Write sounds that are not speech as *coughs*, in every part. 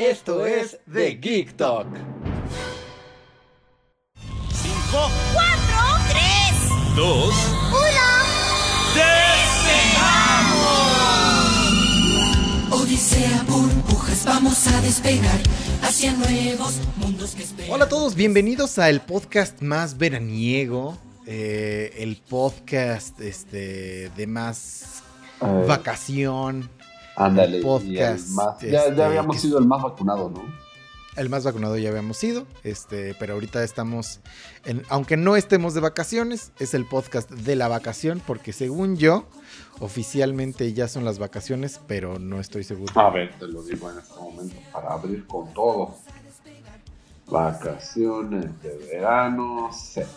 Esto es The Geek Talk. 5, 4, 3, 2, 1. Odisea, burbujas, vamos a despegar hacia nuevos mundos que esperan. Hola a todos, bienvenidos a el podcast más veraniego, eh, el podcast este, de más vacación, Ándale, y podcast, más- ya, este, ya habíamos sido el más vacunado, ¿no? el más vacunado ya habíamos sido, este, pero ahorita estamos, en, aunque no estemos de vacaciones, es el podcast de la vacación, porque según yo, oficialmente ya son las vacaciones, pero no estoy seguro. A ver, te lo digo en este momento para abrir con todo. Vacaciones de verano, Z.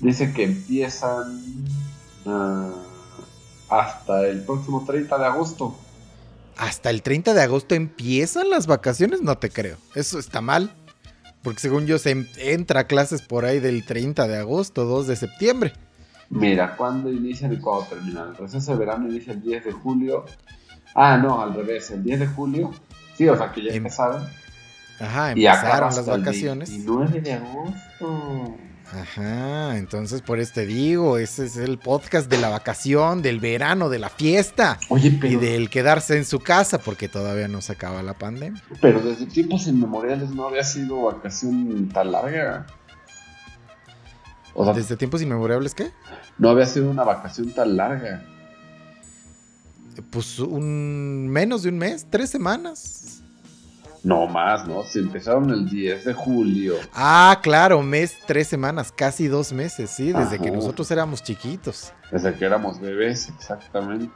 Dice que empiezan ah, hasta el próximo 30 de agosto. Hasta el 30 de agosto empiezan las vacaciones, no te creo. Eso está mal. Porque según yo se em- entra a clases por ahí del 30 de agosto, 2 de septiembre. Mira, ¿cuándo inician y cuándo terminan? El receso de verano inicia el 10 de julio. Ah, no, al revés, el 10 de julio. Sí, o sea que ya Em- empezaron. Ajá, Y empezaron las hasta el vacaciones. 29 de agosto. Ajá, entonces por eso te digo, ese es el podcast de la vacación, del verano, de la fiesta Oye, y del quedarse en su casa porque todavía no se acaba la pandemia. pero desde tiempos inmemoriales no había sido vacación tan larga. O sea, Desde tiempos inmemorables, ¿qué? no había sido una vacación tan larga. Pues un menos de un mes, tres semanas. No más, ¿no? Si empezaron el 10 de julio. Ah, claro, mes, tres semanas, casi dos meses, sí, desde que nosotros éramos chiquitos. Desde que éramos bebés, exactamente.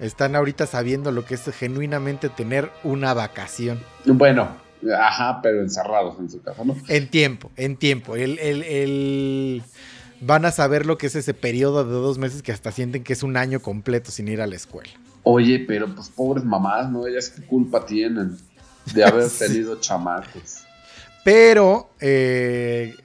Están ahorita sabiendo lo que es genuinamente tener una vacación. Bueno, ajá, pero encerrados en su casa, ¿no? En tiempo, en tiempo. El, el- el- Van a saber lo que es ese periodo de dos meses que hasta sienten que es un año completo sin ir a la escuela. Oye, pero pues pobres mamás, ¿no? Ellas qué culpa tienen de haber *laughs* Sí. tenido chamacos. Pero eh,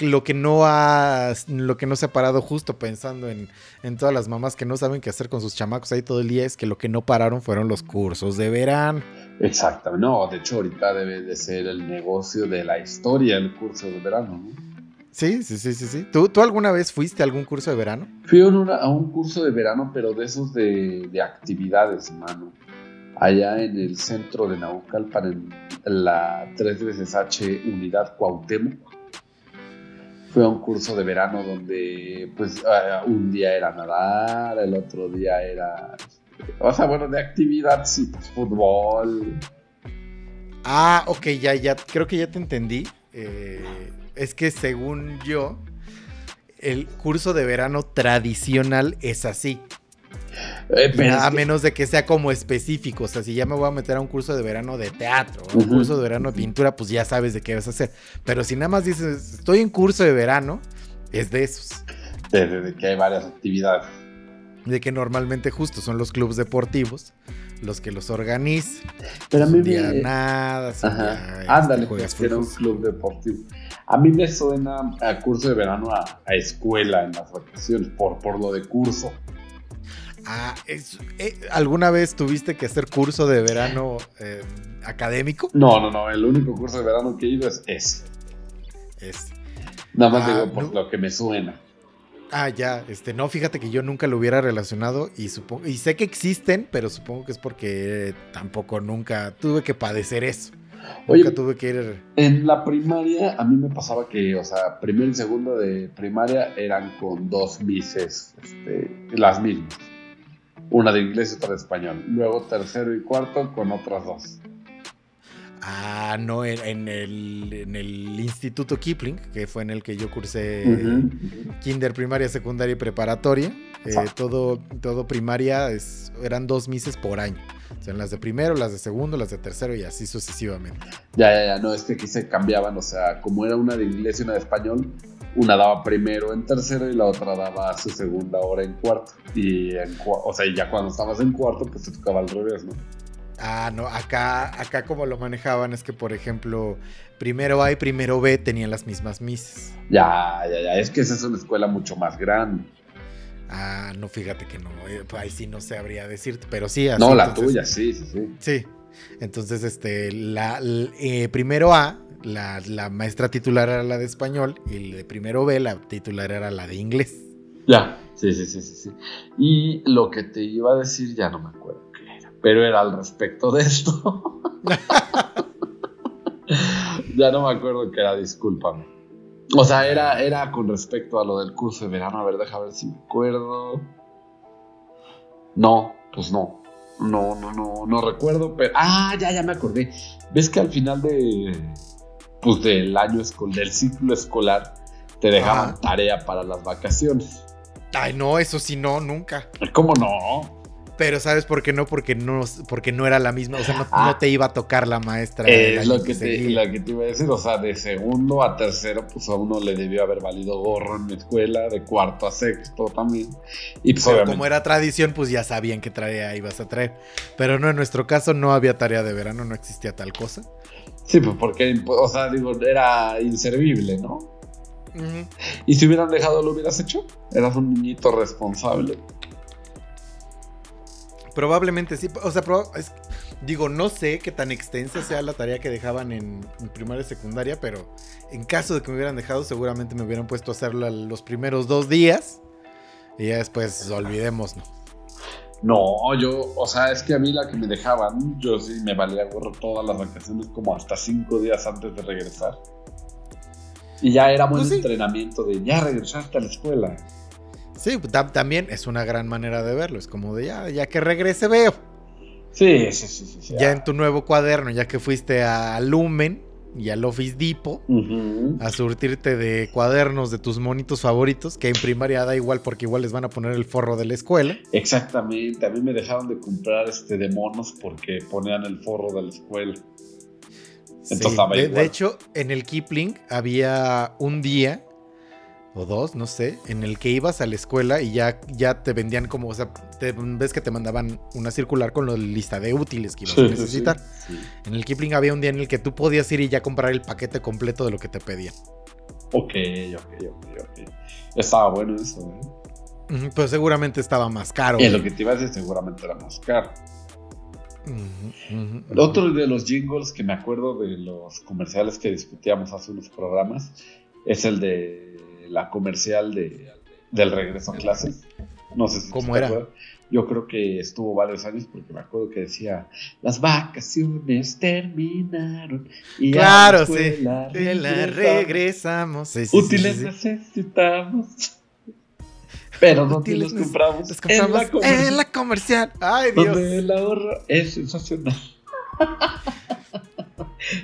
lo que no ha. Lo que no se ha parado justo pensando en, en todas las mamás que no saben qué hacer con sus chamacos ahí todo el día es que lo que no pararon fueron los cursos de verano. Exactamente. No, de hecho ahorita debe de ser el negocio de la historia el curso de verano, ¿no? Sí, sí, sí, sí, sí. ¿Tú, ¿Tú alguna vez fuiste a algún curso de verano? Fui a, una- a un curso de verano, pero de esos de, de actividades, mano. Allá en el centro de Naucalpan, en la 3 veces H Unidad Cuauhtémoc. Fue un curso de verano donde, pues, un día era nadar, el otro día era. O sea, bueno, de actividad, sí, pues, fútbol. Ah, ok, ya, ya, creo que ya te entendí. Eh, es que según yo, el curso de verano tradicional es así. Eh, pero a menos de que sea como específico. O sea, si ya me voy a meter a un curso de verano de teatro, o un curso de verano de pintura, pues ya sabes de qué vas a hacer. Pero si nada más dices, estoy en curso de verano, es de esos. de- de- de que hay varias actividades. De que normalmente justo son los clubes deportivos los que los organizan. Pero a mí me. nadas, un Ajá. Ándale, juegas que era un club deportivo. A mí me suena a curso de verano a, a escuela en las vacaciones, por, por lo de curso. Ah, es- eh, ¿alguna vez tuviste que hacer curso de verano eh, académico? No, no, no, el único curso de verano que he ido es ese. Es- Nada más Ah, digo por no. lo que me suena. Ah, ya, este, no, fíjate que yo nunca lo hubiera relacionado y supongo, y sé que existen, pero supongo que es porque tampoco nunca tuve que padecer eso. Oye, nunca tuve que ir. En la primaria a mí me pasaba que, o sea, primero y segundo de primaria eran con dos mises, este, las mismas. Una de inglés y otra de español. Luego tercero y cuarto con otras dos. Ah, no, en, el, en el Instituto Kipling, que fue en el que yo cursé kinder, primaria, secundaria y preparatoria. Eh, todo, todo primaria es, eran dos mises por año. O sea, las de primero, las de segundo, las de tercero y así sucesivamente. Ya, ya, ya, no, es que aquí se cambiaban, o sea, como era una de inglés y una de español, una daba primero en tercero y la otra daba su segunda hora en cuarto. Y en, o sea, ya cuando estabas en cuarto, pues te tocaba al revés, ¿no? Ah, no, acá, acá como lo manejaban es que, por ejemplo, primero A y primero B tenían las mismas mises. Ya, ya, ya, es que esa es una escuela mucho más grande. Ah, no, fíjate que no, eh, ahí sí no sabría decirte, pero sí. Así, no, la tuya, sí, sí, sí. Sí, entonces, este, la, eh, primero A, la, la, maestra titular era la de español y de primero B, la titular era la de inglés. Ya, sí, sí, sí, sí, sí. Y lo que te iba a decir ya no me acuerdo pero era al respecto de esto. *laughs* ya no me acuerdo qué era, discúlpame. O sea, era, era con respecto a lo del curso de verano. A ver, déjame ver si me acuerdo. No, pues no. No, no, no, no recuerdo, pero. Ah, ya, ya me acordé. ¿Ves que al final de. Pues del año escolar, del ciclo escolar, te dejaban tarea para las vacaciones? Ay, no, eso sí, no, nunca. ¿Cómo no? Pero ¿sabes por qué no? Porque no, porque no era la misma, o sea, no, ah. te iba a tocar la maestra. Es lo que, te, que te iba a decir, o sea, de segundo a tercero, pues a uno le debió haber valido gorro en la escuela, de cuarto a sexto también. Y pues, como era tradición, pues ya sabían qué tarea ibas a traer. Pero no, en nuestro caso no había tarea de verano, no existía tal cosa. Sí, pues porque, o sea, digo, era inservible, ¿no? Y si hubieran dejado, lo hubieras hecho. Eras un niñito responsable. Probablemente sí. O sea, digo, no sé qué tan extensa sea la tarea que dejaban en, primaria y secundaria, pero en caso de que me hubieran dejado, seguramente me hubieran puesto a hacerlo los primeros dos días. Y ya después olvidemos, ¿no? No, yo, o sea, es que a mí la que me dejaban, yo sí me valía gorro todas las vacaciones como hasta cinco días antes de regresar. Y ya era buen pues entrenamiento de ya regresaste a la escuela. Sí, también es una gran manera de verlo. Es como de ya, ya que regrese veo. Sí, sí, sí, sí. Ya en tu nuevo cuaderno, ya que fuiste a Lumen y al Office Depot a surtirte de cuadernos de tus monitos favoritos, que en primaria da igual porque igual les van a poner el forro de la escuela. Exactamente, a mí me dejaron de comprar este de monos porque ponían el forro de la escuela. Entonces, de hecho, en el Kipling había un día o dos, no sé, en el que ibas a la escuela y ya, ya te vendían como, o sea, ves que te mandaban una circular con la lista de útiles que ibas a necesitar. En el Kipling había un día en el que tú podías ir y ya comprar el paquete completo de lo que te pedían. Ok, ok, ok, ok. Estaba bueno eso, ¿eh? Pues seguramente estaba más caro. Y lo que te iba a decir seguramente era más caro. Otro de los jingles que me acuerdo de los comerciales que discutíamos hace unos programas es el de la comercial de, del regreso a clases. No sé si ¿Cómo era? Yo creo que estuvo varios años porque me acuerdo que decía las vacaciones terminaron y claro, sí, la regresamos. Útiles necesitamos. Pero no los compramos, los compramos en, la comercial. Ay, Dios. Donde el ahorro es sensacional. *laughs*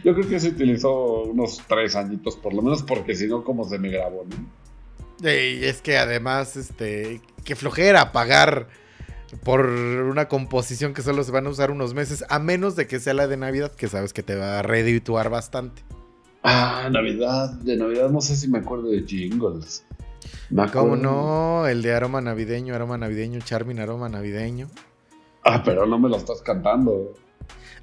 Yo creo que se utilizó unos tres añitos por lo menos, porque si no, como se me grabó, ¿no? Y es que además, este, qué flojera pagar por una composición que solo se van a usar unos meses, a menos de que sea la de Navidad, que sabes que te va a redituar bastante. Ah, Navidad, de Navidad no sé si me acuerdo de jingles. ¿Cómo no? El de aroma navideño, aroma navideño, Charmin, aroma navideño. Ah, pero no me lo estás cantando.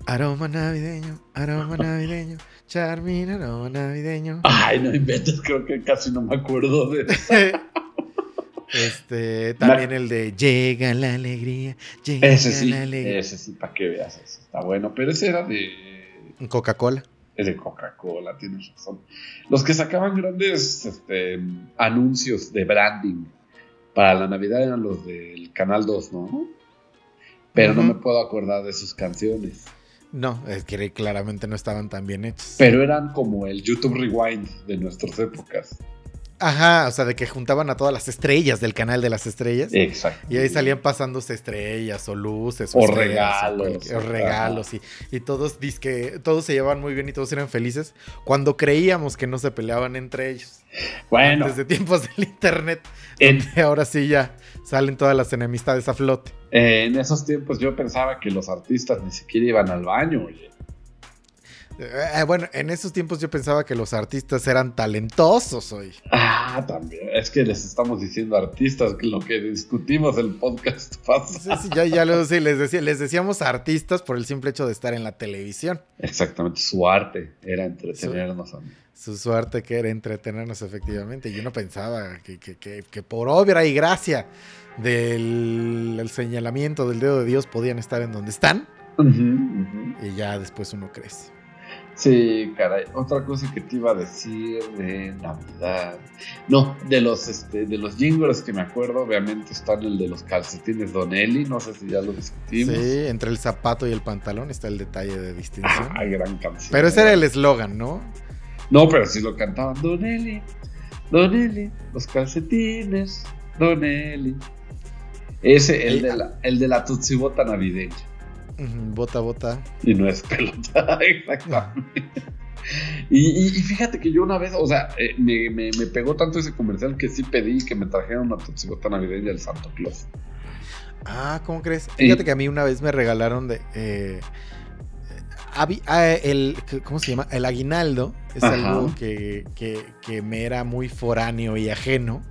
Aroma navideño, aroma navideño, Charmin, aroma navideño. Ay, no inventes, creo que casi no me acuerdo de eso. *laughs* Este, también el de Llega la alegría, llega ese sí, la alegría. Ese sí, para que veas, ese está bueno, pero ese era de Coca-Cola. Es de Coca-Cola, tienes razón. Los que sacaban grandes este, anuncios de branding para la Navidad eran los del Canal 2, ¿no? Pero no me puedo acordar de sus canciones. No, es que claramente no estaban tan bien hechos. Pero eran como el YouTube Rewind de nuestras épocas. Ajá, o sea, de que juntaban a todas las estrellas del canal de las estrellas. Exacto. Y ahí salían pasándose estrellas o luces. O, regalos. O, regalos. Y, y, todos, que todos se llevaban muy bien y todos eran felices cuando creíamos que no se peleaban entre ellos. Bueno. Desde tiempos del internet. En, ahora sí ya salen todas las enemistades a flote. Eh, en esos tiempos yo pensaba que los artistas ni siquiera iban al baño, oye. Eh, bueno, en esos tiempos yo pensaba que los artistas eran talentosos hoy. Ah, también. Es que les estamos diciendo artistas lo que discutimos el podcast *laughs* pasado. Sí, sí, ya, ya lo, sí, les, decía, les decíamos artistas por el simple hecho de estar en la televisión. Exactamente, su arte era entretenernos. Su, su, arte que era entretenernos efectivamente. Yo no pensaba que, que, que, que por obra y gracia del el señalamiento del dedo de Dios podían estar en donde están. Uh -huh, uh -huh. Y ya después uno crece. Sí, caray. Otra cosa que te iba a decir de Navidad. No, de los este, de los jingles que me acuerdo, obviamente están el de los calcetines Donelli, no sé si ya lo discutimos. Sí, entre el zapato y el pantalón está el detalle de distinción. Ah, gran canción. Pero ese era el eslogan, ¿no? No, pero sí lo cantaban Donelli, Donelli, los calcetines, Donelli. Ese, el, de la, el de la tutsibota navideña. Bota, bota. Y no es pelota, *laughs* exactamente. Y, y, y, fíjate que yo una vez, o sea, eh, me, me, me, pegó tanto ese comercial que sí pedí que me trajeran una toxibota navideña del Santo Claus. Ah, ¿cómo crees? Fíjate que a mí una vez me regalaron de. Eh, el, ¿Cómo se llama? El aguinaldo es Ajá. algo que, que, que, me era muy foráneo y ajeno.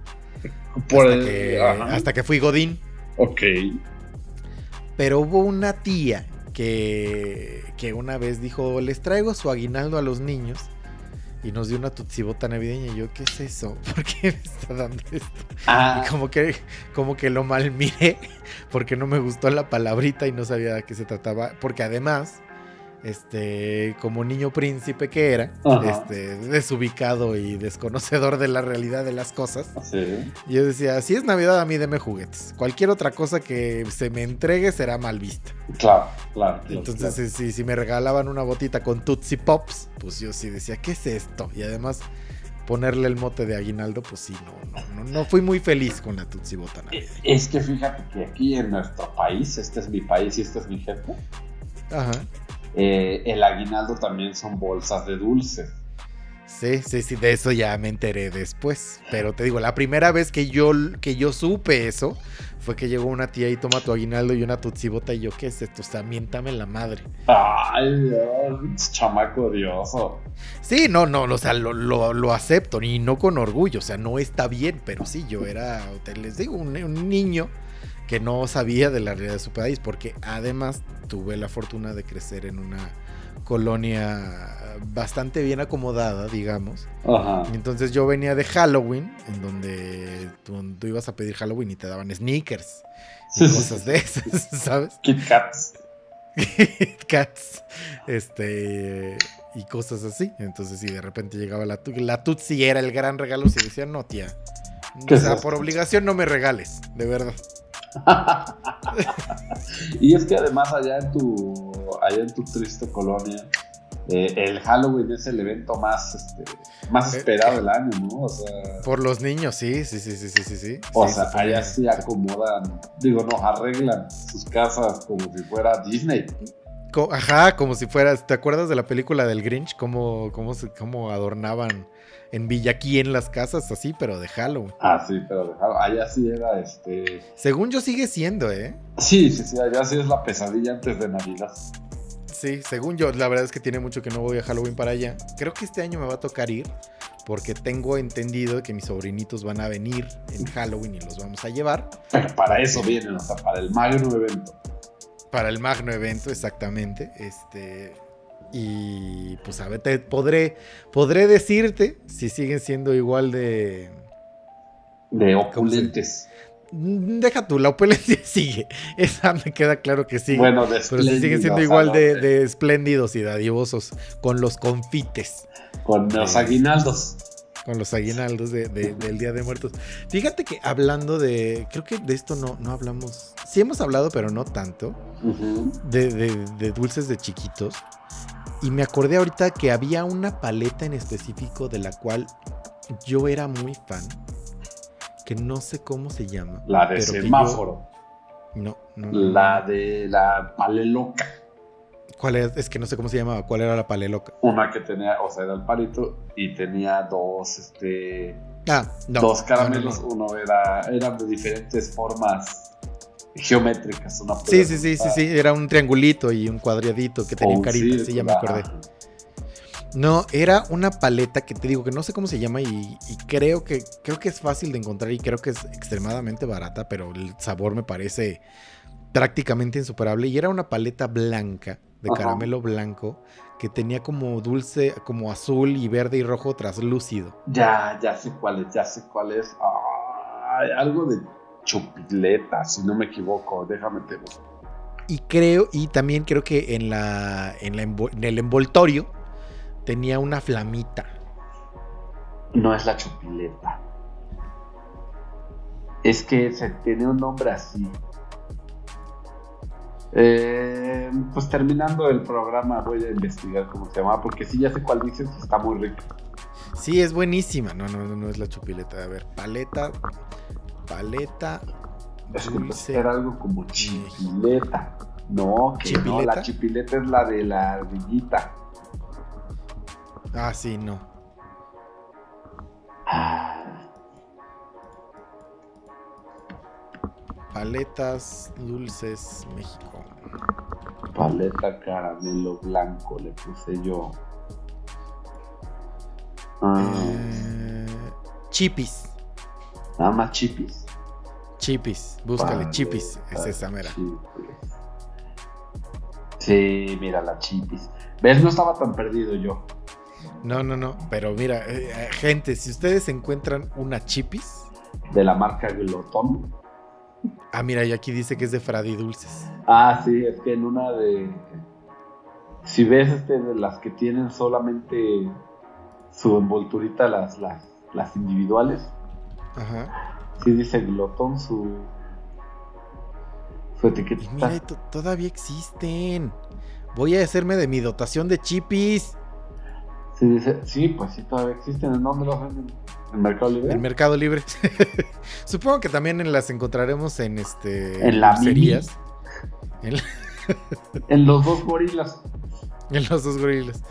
Por hasta, el, que, hasta que fui Godín. Ok. Pero hubo una tía que, que una vez dijo, les traigo su aguinaldo a los niños. Y nos dio una tutsibota navideña. Y yo, ¿qué es eso? *laughs* ¿Por qué me está dando esto? Ah. Y como que, como que lo mal miré. Porque no me gustó la palabrita y no sabía de qué se trataba. Porque además, este, como niño príncipe que era, este, desubicado y desconocedor de la realidad de las cosas, sí. yo decía, si es Navidad a mí deme juguetes. Cualquier otra cosa que se me entregue será mal vista. Claro, claro. Entonces, claro. Si, si, me regalaban una botita con Tootsie Pops, pues yo sí decía, ¿qué es esto? Y además ponerle el mote de aguinaldo, pues sí, no, no, no, no fui muy feliz con la Tootsie Bota navideña. Es que fíjate que aquí en nuestro país, este es mi país y este es mi jefe. Ajá. Eh, el aguinaldo también son bolsas de dulce. Sí, sí, sí, de eso ya me enteré después. Pero te digo, la primera vez que yo, que yo supe eso fue que llegó una tía y toma tu aguinaldo y una tutsibota y yo, ¿qué es esto? O sea, miéntame la madre. Ay, Dios, chamaco odioso. Sí, no, no, o sea, lo, lo, lo, acepto y no con orgullo, o sea, no está bien, pero sí, yo era, les digo, un, un niño que no sabía de la realidad de su país, porque además tuve la fortuna de crecer en una colonia bastante bien acomodada, digamos. Ajá. Entonces yo venía de Halloween, en donde tú, tú, ibas a pedir Halloween y te daban sneakers y cosas de esas, *laughs* ¿sabes? Kit Kats. Kit *laughs* Kats. Este. Y cosas así. Entonces, si de repente llegaba la, la Tutsi era el gran regalo, si decían, no, tía. O sea, por obligación no me regales, de verdad. *laughs* y es que además allá en tu allá en tu triste colonia eh, el Halloween es el evento más este, más esperado del año, ¿no? O sea, por los niños, sí, sí, sí, sí, sí, sí. sí. O sí, sea, allá sí acomodan, digo, no, arreglan sus casas como si fuera Disney. Ajá, como si fueras, ¿te acuerdas de la película del Grinch? Cómo, cómo, cómo adornaban en Villaquí en las casas, así, pero de Halloween. Ah, sí, pero de Halloween. Allá sí era este. Según yo sigue siendo, ¿eh? Sí, sí, sí, allá sí es la pesadilla antes de Navidad. Sí, según yo, la verdad es que tiene mucho que no voy a Halloween para allá. Creo que este año me va a tocar ir, porque tengo entendido que mis sobrinitos van a venir en Halloween y los vamos a llevar. Pero *laughs* para eso vienen, o sea, para el magno evento. Para el magno evento, exactamente. Este. Y pues a ver, te podré, podré decirte si siguen siendo igual de. De opulentes. Deja tú, la opulencia *laughs* sigue. Esa me queda claro que sigue. Bueno, de Pero si siguen siendo igual de, de, espléndidos y dadivosos con los confites. Con los aguinaldos. Con los aguinaldos de, de, del Día de Muertos. Fíjate que hablando de. Creo que de esto no, no hablamos. Sí hemos hablado, pero no tanto. Uh -huh. de, de dulces de chiquitos. Y me acordé ahorita que había una paleta en específico de la cual yo era muy fan. Que no sé cómo se llama. La de semáforo. Yo... No, no. La de la paleloca. ¿Cuál es? Es que no sé cómo se llamaba. ¿Cuál era la paleloca? Una que tenía, o sea, era el palito y tenía dos, este, Ah, no. dos caramelos. no, no. Uno era, eran de diferentes formas geométricas. Una Sí, sí, sí, sí, sí. Era un triangulito y un cuadradito que tenía Oh, carita. Sí, ya me acordé. No, era una paleta que te digo que no sé cómo se llama y, y creo que creo que es fácil de encontrar y creo que es extremadamente barata, pero el sabor me parece prácticamente insuperable. Y era una paleta blanca, de Ajá. caramelo blanco, que tenía como dulce, como azul y verde y rojo traslúcido. Ya, ya sé cuál es, ya sé cuál es. Ay, algo de chupileta, si no me equivoco. Déjame te. Y creo, y también creo que en la, en la envo- en el envoltorio tenía una flamita. No es la chupileta. Es que se tiene un nombre así. Eh, pues terminando el programa voy a investigar cómo se llama, porque sí ya sé cuál dices, está muy rico. Sí, es buenísima. No, no, no, no es la chupileta. A ver, paleta, paleta, dulce. era algo como chipileta. No, que no, la chipileta es la de la ardillita. Ah, sí, no. Ah, Paletas Dulces México. paleta caramelo blanco le puse yo. Ah, Eh, chipis. Nada más chipis. Chipis. Búscale, Paleta chipis. Es esa mera. chipis. Sí, mira la chipis. ¿Ves? No estaba tan perdido yo. No, no, no. Pero mira, eh, eh, gente, si ustedes encuentran una chipis. De la marca Glotón. Ah, mira, y aquí dice que es de Fradi Dulces. Ah, sí, es que en una de. Si ves este, de las que tienen solamente su envolturita, las, las, las individuales, Ajá. sí dice glotón su. Su Y mira, to- todavía existen. Voy a hacerme de mi dotación de chipis. Sí, dice, sí, pues sí, todavía existen. ¿En dónde los venden? ¿En Mercado Libre? El Mercado Libre. *laughs* Supongo que también en las encontraremos en este. En la dulcerías. En, la- En los dos gorilas. *laughs* en los dos gorilas.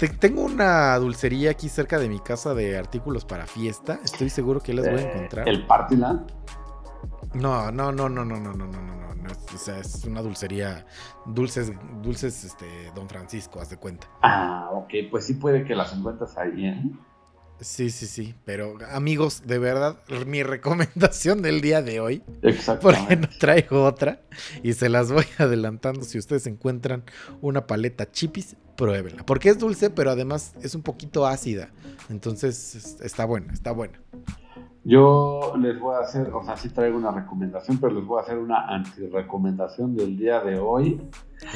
Te- tengo una dulcería aquí cerca de mi casa de artículos para fiesta. Estoy seguro que las voy a Eh, encontrar. El Partyland. No, no, no, no, no, no, no, no, no, o sea, es una dulcería. Dulces, dulces, este, Don Francisco, haz de cuenta. Ah, ok, pues sí puede que las encuentres ahí, ¿eh? Sí, sí, sí. Pero amigos, de verdad, mi recomendación del día de hoy porque no traigo otra y se las voy *laughs* adelantando. Si ustedes encuentran una paleta chipis, pruébenla. Porque es dulce, pero además es un poquito ácida. Entonces es- está buena, está buena. Yo les voy a hacer, o sea, sí traigo una recomendación, pero les voy a hacer una anti-recomendación del día de hoy.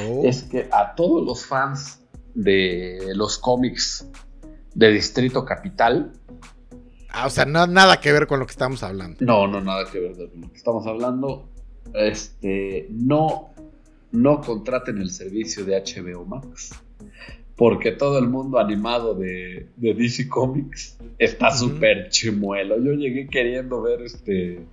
Oh, Es que a todos los fans de los cómics de Distrito Capital, ah, o sea, no, nada que ver con lo que estamos hablando. no, no, nada que ver con lo que estamos hablando, este, no, no contraten el servicio de HBO Max. Porque todo el mundo animado de, de DC Comics está Ujú. súper chimuelo. Yo llegué queriendo ver este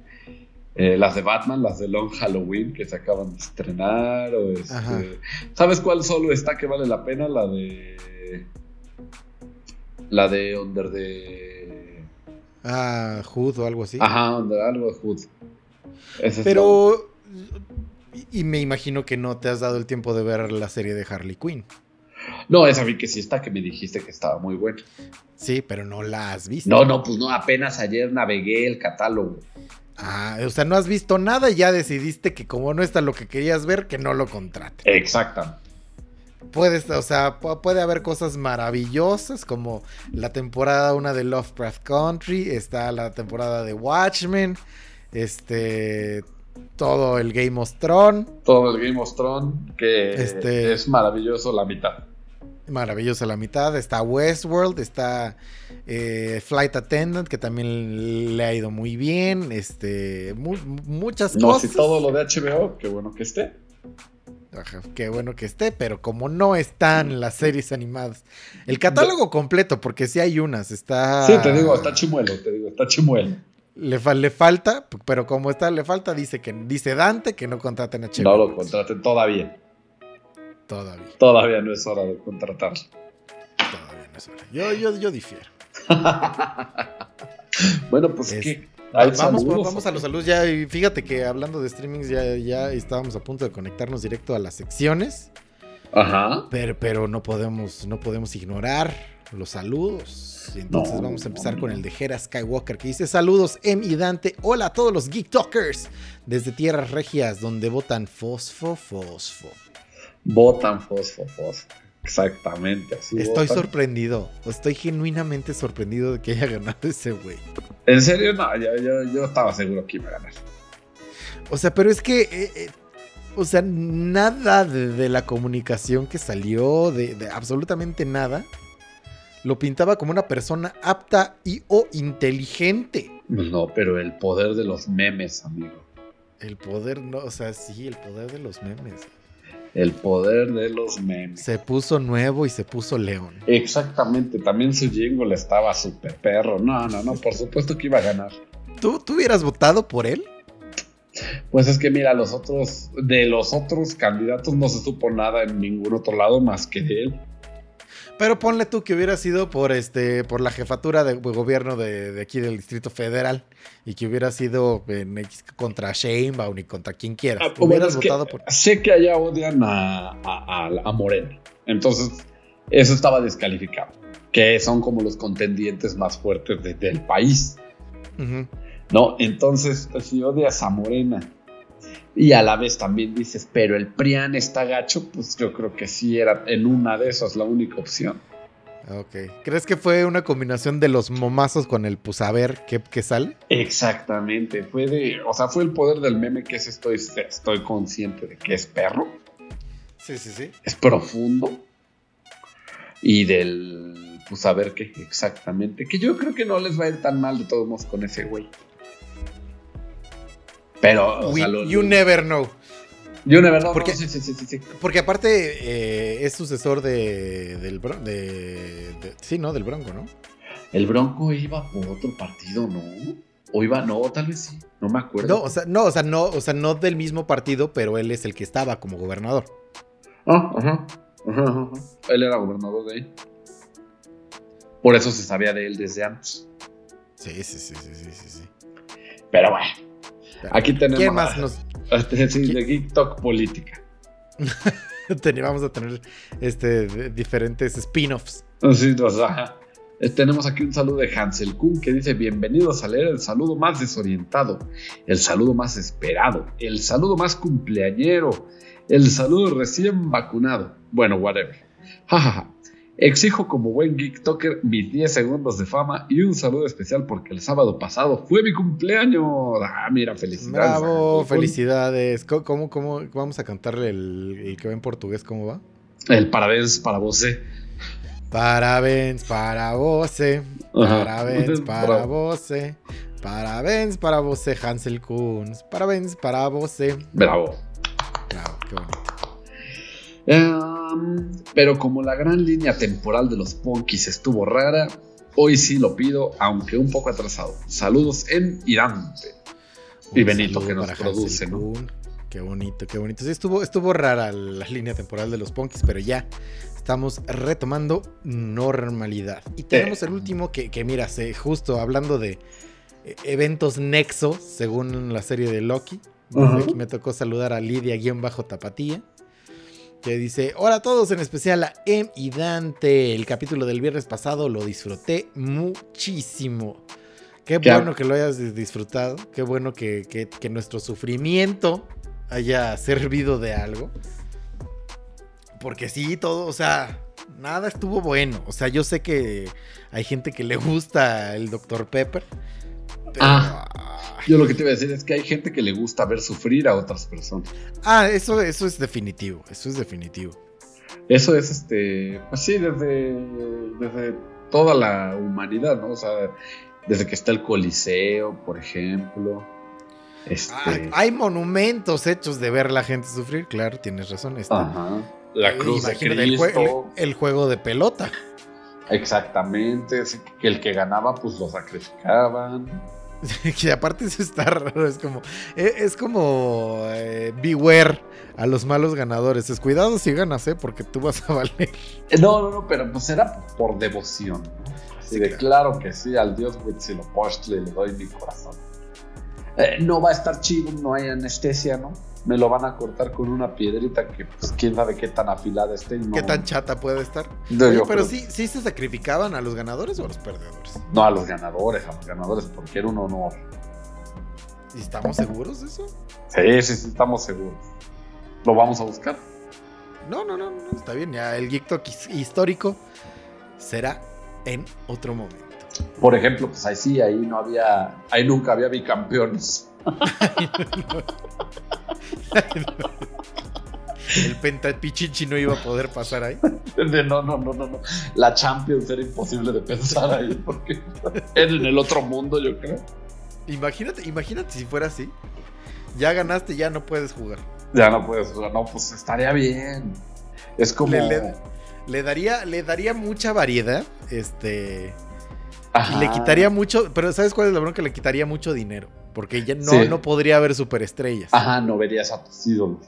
eh, las de Batman, las de Long Halloween que se acaban de estrenar. O este. ¿Sabes cuál solo está que vale la pena? La de. La de Under the. Ah, Hood o algo así. Ajá, Under algo de Hood. Esa Pero. Y y me imagino que no te has dado el tiempo de ver la serie de Harley Quinn. No, esa vi que sí está, que me dijiste que estaba muy buena. Sí, pero no la has visto. No, no, pues no, apenas ayer navegué el catálogo. Ah, o sea, no has visto nada y ya decidiste que como no está lo que querías ver, que no lo contrate. Exactamente. Puedes, o sea, pu- puede haber cosas maravillosas como la temporada una de Lovecraft Country, está la temporada de Watchmen, este, todo el Game of Thrones, Todo el Game of Thrones, que Este- es maravilloso la mitad. maravillosa la mitad, está Westworld, está eh, Flight Attendant, que también le ha ido muy bien, este, mu- muchas No, cosas. si todo lo de HBO, qué bueno que esté. Ajá, qué bueno que esté, pero como no están las series animadas. El catálogo completo, porque sí hay unas, está... Sí, te digo, está chimuelo, te digo, está chimuelo. Le, fa- le falta, pero como está, le falta, dice que dice Dante que no contraten a HBO. No lo contraten todavía. Todavía. Todavía no es hora de contratarlo. Todavía no es hora. Yo, yo, yo difiero. *laughs* bueno, pues Es- ¿qué? Va- ¿Hay Vamos, saludos? vamos a los saludos ya. Y fíjate que hablando de streamings ya, ya estábamos a punto de conectarnos directo a las secciones. Ajá. Pero, pero no podemos, no podemos ignorar los saludos. Y entonces No, vamos a empezar no, con el de Jera Skywalker que dice saludos Em y Dante. Hola a todos los Geek Talkers desde Tierras Regias donde votan fosfo, fosfo. Votan fosfo, fosfo. Exactamente, así Estoy votan. sorprendido. Estoy genuinamente sorprendido de que haya ganado ese güey. En serio, no, yo, yo, yo estaba seguro que iba a ganar. O sea, pero es que, eh, eh, o sea, nada de, de la comunicación que salió, de, de absolutamente nada, lo pintaba como una persona apta y o inteligente. No, pero el poder de los memes, amigo. El poder, no, o sea, sí, el poder de los memes. El poder de los memes. Se puso nuevo y se puso león. Exactamente, también su jingle estaba súper perro. No, no, no, por supuesto que iba a ganar. ¿Tú, ¿Tú hubieras votado por él? Pues es que mira, los otros, de los otros candidatos no se supo nada en ningún otro lado más que de él. Pero ponle tú que hubiera sido por este por la jefatura de gobierno de, de aquí del Distrito Federal y que hubiera sido en contra Sheinbaum y contra quien quieras. Ah, bueno, hubieras votado por Sé que allá odian a, a, Morena. Entonces, eso estaba descalificado. Que son como los contendientes más fuertes de- del país. ¿No? Entonces, si odias a Morena y a la vez también dices, pero el PRIAN está gacho, pues yo creo que sí era en una de esas la única opción. Ok. ¿Crees que fue una combinación de los momazos con el pues a ver qué, qué sale? Exactamente, fue de, o sea, fue el poder del meme que es estoy, estoy consciente de que es perro, Sí, sí, sí. es profundo y del, pues a ver qué exactamente, que yo creo que no les va a ir tan mal de todos modos con ese güey. Pero, o sea, lo- you never know. yo de verdad, Porque- no, sí, sí, sí. Porque aparte eh, es sucesor de, del Bron- de, de- Sí, ¿no? Del Bronco, ¿no? El Bronco iba por otro partido, ¿no? O iba, no, tal vez sí, no me acuerdo. No, o sea, no, o sea, no, o sea, no del mismo partido, pero él es el que estaba como gobernador. Ah, ajá, ajá, ajá. Él era gobernador de ahí. Por eso se sabía de él desde antes. Sí, sí, sí, sí, sí, sí. sí. Pero bueno, *laughs* Aquí tenemos ¿Quién más nos Geek Talk Política. *laughs* vamos a tener este diferentes spin-offs? Sí, o sea, eh, tenemos aquí un saludo de Hansel Kuhn que dice: Bienvenidos a leer el saludo más desorientado, el saludo más esperado, el saludo más cumpleañero, el saludo recién vacunado. Bueno, whatever. Jajaja. Exijo como buen Geek Talker mis 10 segundos de fama y un saludo especial porque el sábado pasado fue mi cumpleaños. Ah, mira, felicidades. Bravo, felicidades. ¿Cómo, cómo, cómo- vamos a cantarle el, el que va en portugués? ¿Cómo va? El parabéns para vos. eh. Parabéns para você. Ajá. Parabéns *laughs* para você. Parabéns para você, Hansel Kunz. Parabéns para você. Bravo. Bravo, qué bonito. Pero como la gran línea temporal de los Punkis estuvo rara, hoy sí lo pido, aunque un poco atrasado. Saludos en Irante. Y Benito que nos produce, ¿no? Qué bonito, qué bonito. Sí, estuvo, estuvo rara la línea temporal de los Punkis, pero ya estamos retomando normalidad. Y tenemos el último que, que mira, justo hablando de eh, eventos nexo, según la serie de Loki. Aquí me tocó saludar a Lidia-Tapatía. Que dice, hola a todos, en especial a Em y Dante. El capítulo del viernes pasado lo disfruté muchísimo. Qué bueno que lo hayas dis- disfrutado. Qué bueno que, que- que nuestro sufrimiento haya servido de algo. Porque sí, todo, o sea, nada estuvo bueno. O sea, yo sé que hay gente que le gusta el Dr. Pepper. Pero, Ah. ay, Yo lo que te iba a decir es que hay gente que le gusta ver sufrir a otras personas. Ah, eso, eso es definitivo. Eso es definitivo. Eso es este, pues sí, desde, desde toda la humanidad, ¿no? O sea, desde que está el Coliseo, por ejemplo. Este, Ah, hay monumentos hechos de ver la gente sufrir, claro, tienes razón. este, ajá. La eh, cruz de imagínate el, Cristo. jue- el- el juego de pelota. Exactamente, así que el que ganaba pues lo sacrificaban. *laughs* que aparte eso está raro, es como, e, es, como eh, beware a los malos ganadores. Es cuidado si ganas, ¿eh? Porque tú vas a valer. Eh, no, no, no, pero pues era por devoción. De claro. que sí, al dios Huitzilopochtli le doy mi corazón. Eh, no va a estar chido, no hay anestesia, ¿no? Me lo van a cortar con una piedrita que, pues, quién sabe qué tan afilada esté. ¿Qué tan chata puede estar? pero sí, sí se sacrificaban a los ganadores o a los perdedores. No, a los ganadores, a los ganadores, porque era un honor. ¿Y estamos seguros de eso? Sí, sí, sí, estamos seguros. ¿Lo vamos a buscar? No, no, no, no, está bien. Ya el Geek histórico será en otro momento. Por ejemplo, pues ahí sí, ahí no había, ahí nunca había bicampeones. El pentapichichi no iba a poder pasar ahí. No, no, no, no, no. La Champions era imposible de pensar ahí porque era en el otro mundo, yo creo. Imagínate, imagínate si fuera así. Ya ganaste, ya no puedes jugar. Ya no puedes jugar. No, pues estaría bien. Es como. Le, daría, le daría mucha variedad. Este. Le quitaría mucho. Pero ¿sabes cuál es la bronca? Le quitaría mucho dinero. Porque ya no, no podría haber superestrellas. Ajá, no verías a tus ídolos.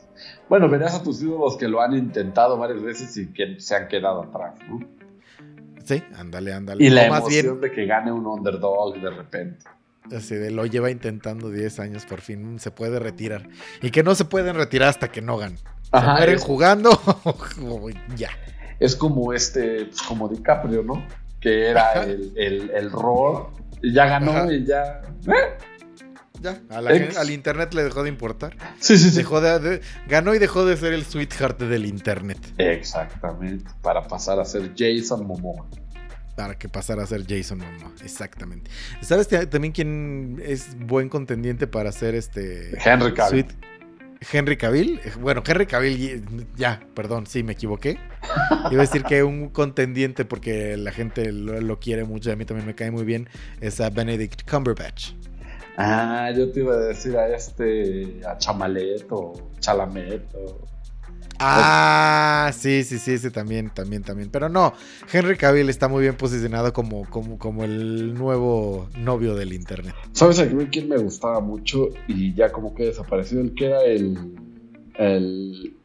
Bueno, verías a tus ídolos que lo han intentado varias veces y que se han quedado atrás, ¿no? Sí, ándale, ándale. Y la emoción de que gane un underdog de repente. Así de lo lleva intentando 10 años, por fin se puede retirar. Y que no se pueden retirar hasta que no ganen. Ajá, se jugando *laughs* ya. Es como este, pues, como DiCaprio, ¿no? Que era el, el, el rol, y ya ganó y ya. ¿eh? Ya, al internet le dejó de importar. Sí, sí, sí. Dejó de, ganó y dejó de ser el sweetheart del internet. Exactamente. Para pasar a ser Jason Momoa. Para que pasara a ser Jason Momoa. Exactamente. ¿Sabes también quién es buen contendiente para ser este. Henry Cavill. Henry Cavill. Bueno, Henry Cavill, ya, perdón, sí, me equivoqué. Iba a decir que un contendiente, porque la gente lo, lo quiere mucho y a mí también me cae muy bien, es a Benedict Cumberbatch. Ah, yo te iba a decir a este, a Chamalet o Chalamet Ah, sí, sí, sí, ese también, también, también. Pero no, Henry Cavill está muy bien posicionado como, como, como el nuevo novio del internet. ¿Sabes a quién me gustaba mucho y ya como que desapareció? El que era el. El.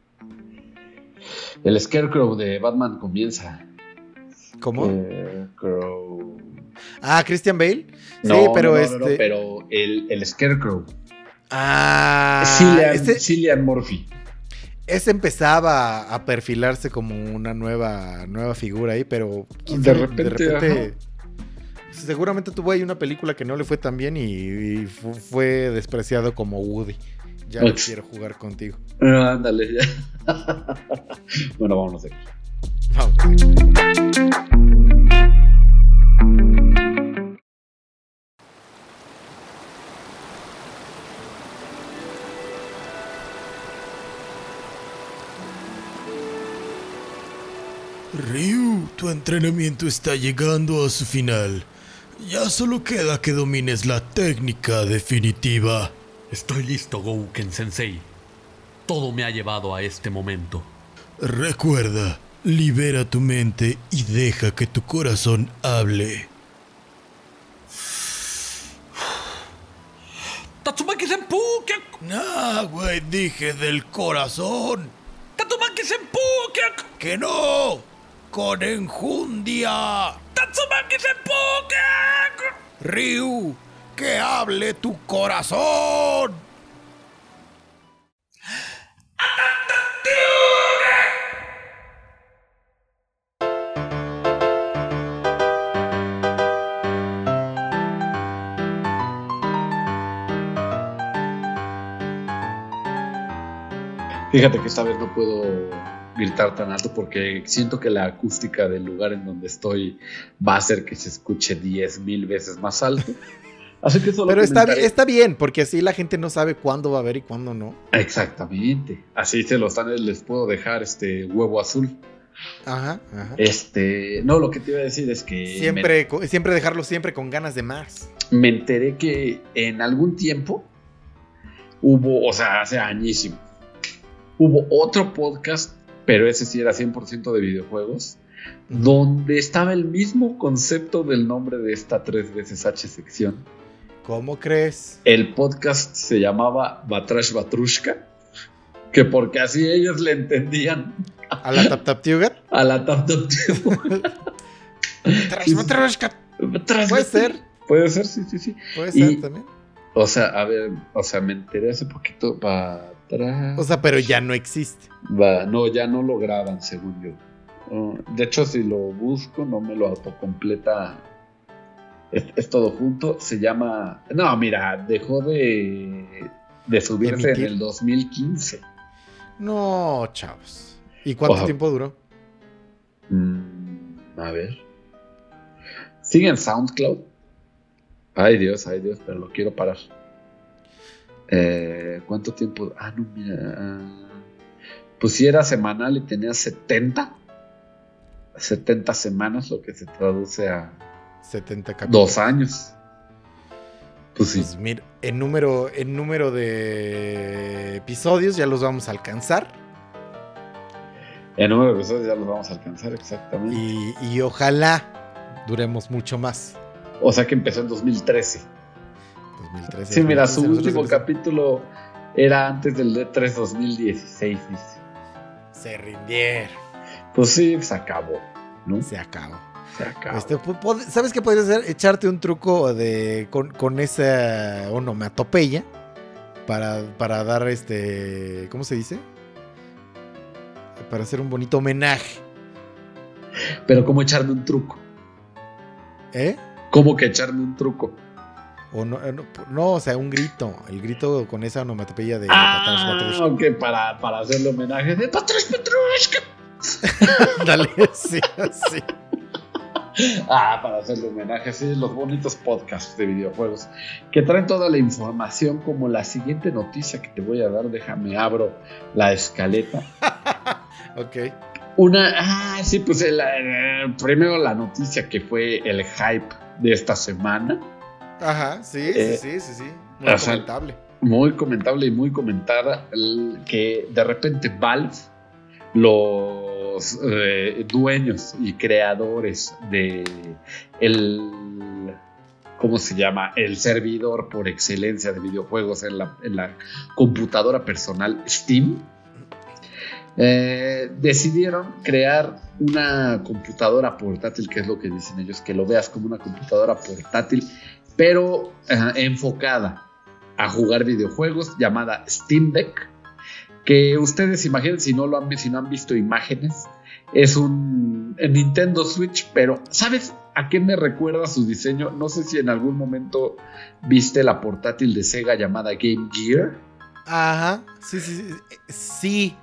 El Scarecrow de Batman comienza. ¿Cómo? Scarecrow. Ah, Christian Bale. sí, pero este. pero el, el, Scarecrow. Ah. Cillian, este... Cillian Murphy. Ese empezaba a perfilarse como una nueva, nueva figura ahí, pero de repente, seguramente tuvo ahí una película que no le fue tan bien y, fue despreciado como Woody. Ya no quiero jugar contigo. Ah, ándale, ya. *laughs* bueno, vámonos aquí. Vamos. Ryu, tu entrenamiento está llegando a su final. Ya solo queda que domines la técnica definitiva. Estoy listo, Gouken Sensei. Todo me ha llevado a este momento. Recuerda, libera tu mente y deja que tu corazón hable. Tatsumaki Senpu, ¿qué? Nah, güey, dije del corazón. Tatsumaki Senpu, ¿qué? Que no con enjundia. ¡Tatsumaki Senpuke! Ryu, que hable tu corazón. Fíjate que esta vez no puedo gritar tan alto porque siento que la acústica del lugar en donde estoy va a hacer que se escuche 10 mil veces más alto. *laughs* Así que Pero está, está bien, porque así la gente no sabe cuándo va a ver y cuándo no. Exactamente. Así se los les puedo dejar este huevo azul. Ajá, ajá. Este, no, lo que te iba a decir es que. Siempre, siempre dejarlo siempre con ganas de más. Me enteré que en algún tiempo hubo, o sea, hace añísimo, hubo otro podcast pero ese sí era 100% de videojuegos, donde estaba el mismo concepto del nombre de esta 3 veces H sección. ¿Cómo crees? El podcast se llamaba Batrash Batrushka, que porque así ellos le entendían ¿A la Tap Tap *laughs* a la Tap Tap Trash, Matrushka. Puede ser. Puede ser, sí, sí, sí. Puede Y- ser también. O sea, a ver, o sea, me enteré hace poquito para. O sea, pero ya no existe. Va, no, ya no lo graban, según yo. Oh, de hecho, si lo busco, no me lo autocompleta. Es, es todo junto. Se llama. No, mira, dejó de, de subirse en el 2015. No, chavos. ¿Y cuánto tiempo duró? Mm, a ver. Sigue en SoundCloud. Ay Dios, ay Dios, pero lo quiero parar. Eh, ¿Cuánto tiempo? Ah, no, mira. ah, Pues si era semanal y tenía 70. 70 semanas, lo que se traduce a 70 capítulos. dos años. Pues sí. Pues mira, en número, en número de episodios ya los vamos a alcanzar. En número de episodios ya los vamos a alcanzar, exactamente. Y, y ojalá duremos mucho más. O sea que empezó en 2013. 2013. Sí, mira, su 2013, nosotros último empezamos- capítulo era antes del D3 2016, dice. Se rindieron. Pues sí, se acabó, ¿no? Se acabó. Se acabó. Este, ¿Sabes qué podrías hacer? Echarte un truco de con, con esa onomatopeya para, para dar este. ¿Cómo se dice? Para hacer un bonito homenaje. Pero ¿cómo echarme un truco? ¿Eh? ¿Cómo que echarme un truco? O no, eh, no, no, o sea, un grito. El grito con esa onomatopeya de Patrush, Ah, Patrush. ok, para, para hacerle homenaje de Patrush Patrushka. *laughs* Dale, sí, sí. Ah, para hacerle homenaje, sí, los bonitos podcasts de videojuegos que traen toda la información como la siguiente noticia que te voy a dar. Déjame abro la escaleta. *laughs* Ok. Una, ah, sí, pues el, primero la noticia que fue el hype de esta semana. Ajá, sí, Eh, sí, sí, sí, sí. Muy sea, comentable. Muy comentable y muy comentada que de repente Valve, los eh, dueños y creadores de el ¿cómo se llama? El servidor por excelencia de videojuegos en la, en la computadora personal Steam. eh, decidieron crear una computadora portátil, que es lo que dicen ellos, que lo veas como una computadora portátil, pero enfocada a jugar videojuegos, llamada Steam Deck, que ustedes imaginen, si no, lo han, si no han visto imágenes, es un Nintendo Switch, pero ¿sabes a qué me recuerda su diseño? No sé si en algún momento viste la portátil de Sega llamada Game Gear. Ajá, sí, sí, sí. Sí,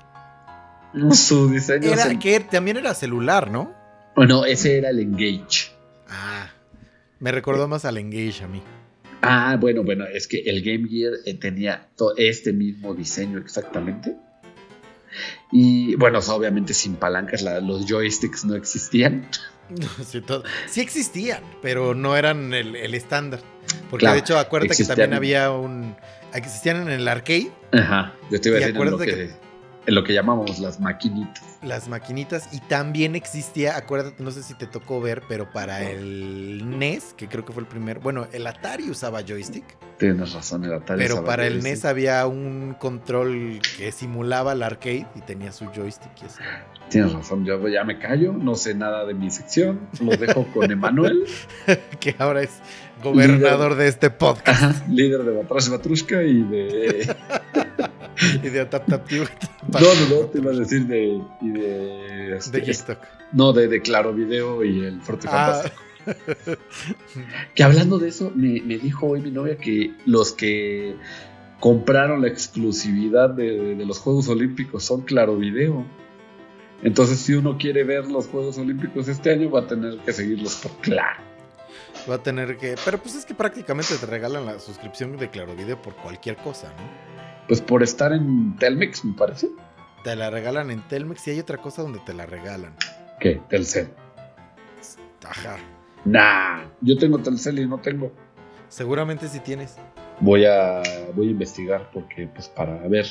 Su diseño era, que también era celular, ¿no? Bueno, ese era el Engage. Ah, me recordó más al Engage a mí. Ah, bueno, bueno, es que el Game Gear eh, tenía este mismo diseño exactamente. Y bueno, o sea, obviamente sin palancas, la- los joysticks no existían. *laughs* Sí, todo- sí existían, pero no eran el, el estándar. Porque Claro, de hecho, acuérdate existían. que también había un... Existían en el arcade Ajá, yo te iba a decir en lo, acuérdate que, en lo que llamamos las maquinitas. Las maquinitas y también existía, acuérdate, no sé si te tocó ver, pero para el NES, que creo que fue el primer, bueno, el Atari usaba joystick, Tienes razón, el Atari. pero para el. NES había un control que simulaba el arcade y tenía su joystick y así. Tienes razón, yo ya me callo, no sé nada de mi sección, lo dejo con *laughs* Emanuel, que ahora es gobernador de este podcast Ajá, líder de Batrash Batrushka y de... *laughs* y de Tap Tap Tube No, no, no, te iba a decir de... Y de, este, de TikTok. No, de, de Claro Video y el Fuerte Ah. Fantástico. Que hablando de eso, me, me dijo hoy mi novia que los que compraron la exclusividad de, de los Juegos Olímpicos son Claro Video. Entonces, si uno quiere ver los Juegos Olímpicos este año, va a tener que seguirlos por Claro. Va a tener que. Pero pues es que prácticamente te regalan la suscripción de Claro Video por cualquier cosa, ¿no? Pues por estar en Telmex, me parece. Te la regalan en Telmex y hay otra cosa donde te la regalan. ¿Qué? Telcel. Ajá. Nah, yo tengo Telcel y no tengo. Seguramente si tienes. Voy a, voy a investigar porque, pues, para ver,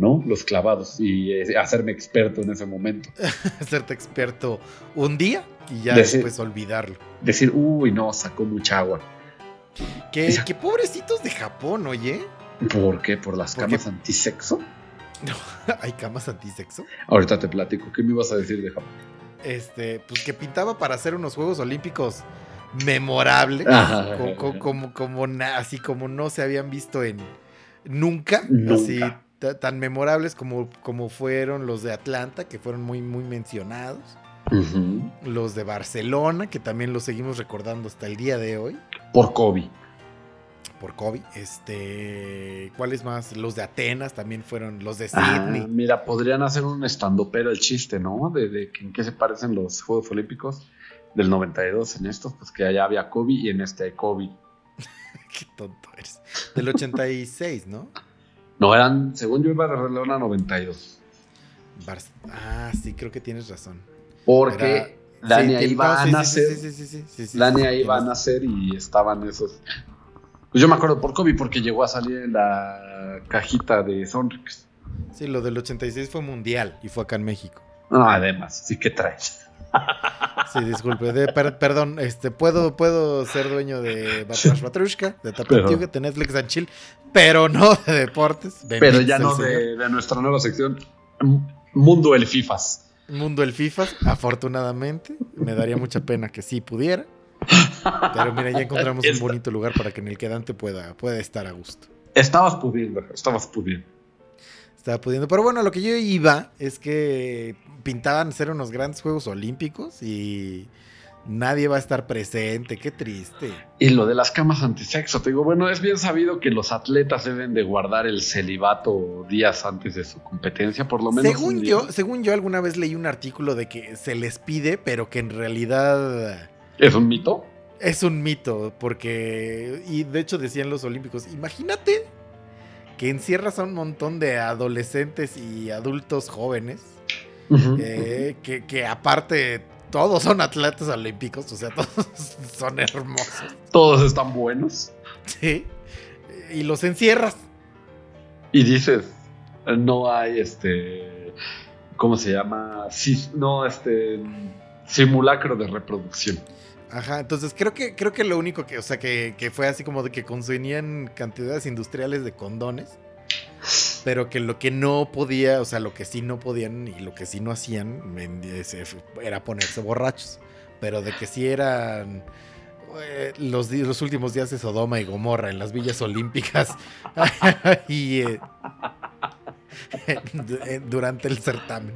¿no? Los clavados y eh, hacerme experto en ese momento. *laughs* Hacerte experto un día y ya Decir- después olvidarlo. Decir, uy, no, sacó mucha agua. Que, que pobrecitos de Japón, oye. ¿Por qué? ¿Por las ¿Por camas qué? antisexo? *laughs* Hay camas antisexo. Ahorita te platico. ¿Qué me ibas a decir de Japón? Este, pues que pintaba para hacer unos Juegos Olímpicos memorables. Como, como, así como no se habían visto en nunca. Nunca. Así tan memorables como, como fueron los de Atlanta, que fueron muy, muy mencionados. Los de Barcelona, que también los seguimos recordando hasta el día de hoy. Por COVID. Por COVID. Este. ¿Cuáles más? Los de Atenas también fueron. Los de Ah, Sydney. mira, podrían hacer un estando pero el chiste, ¿no? De, de en qué se parecen los Juegos Olímpicos del 92 en estos, pues que allá había COVID y en este hay COVID. *laughs* Qué tonto eres. Del 86, ¿no? No, eran, según yo iba a 92. Bar- ah, sí, creo que tienes razón. Porque Era- Dania sí, iba no, a sí, nacer. Sí, Dania iba a nacer y estaban esos. Pues yo me acuerdo por COVID porque llegó a salir en la cajita de Sonrix. Sí, lo del 86 fue mundial y fue acá en México. No, además, sí que traes. Sí, disculpe. de- per- perdón, este, puedo, puedo ser dueño de Batrash Batrushka, de Tapatiuga, de Netflix and Chill, pero no de deportes. Pero ya no de, de nuestra nueva sección Mundo el FIFAs. Mundo el FIFA, afortunadamente. Me daría mucha pena que sí pudiera. Pero mira, ya encontramos un bonito lugar para que en el quedante pueda, pueda estar a gusto. Estabas pudiendo, estabas pudiendo. Estaba pudiendo. Pero bueno, lo que yo iba es que pintaban ser unos grandes Juegos Olímpicos y nadie va a estar presente. Qué triste. Y lo de las camas antisexo, te digo, bueno, es bien sabido que los atletas deben de guardar el celibato días antes de su competencia, por lo menos. Según día. yo, según yo alguna vez leí un artículo de que se les pide, pero que en realidad ¿Es un mito? es un mito, porque y de hecho decían los olímpicos, imagínate que encierras a un montón de adolescentes y adultos jóvenes, eh, que, que aparte todos son atletas olímpicos, o sea, *laughs* todos son hermosos, Todos están buenos. ¿sí? Y los encierras. Y dices, no hay este. ¿Cómo se llama? Sí, no, este. Simulacro de reproducción. Ajá, entonces creo que, creo que lo único que, o sea, que, que fue así como de que consumían cantidades industriales de condones, pero que lo que no podía, o sea, lo que sí no podían y lo que sí no hacían era ponerse borrachos, pero de que sí eran eh, los, los últimos días de Sodoma y Gomorra en las villas olímpicas *laughs* y eh, *laughs* eh, durante el certamen.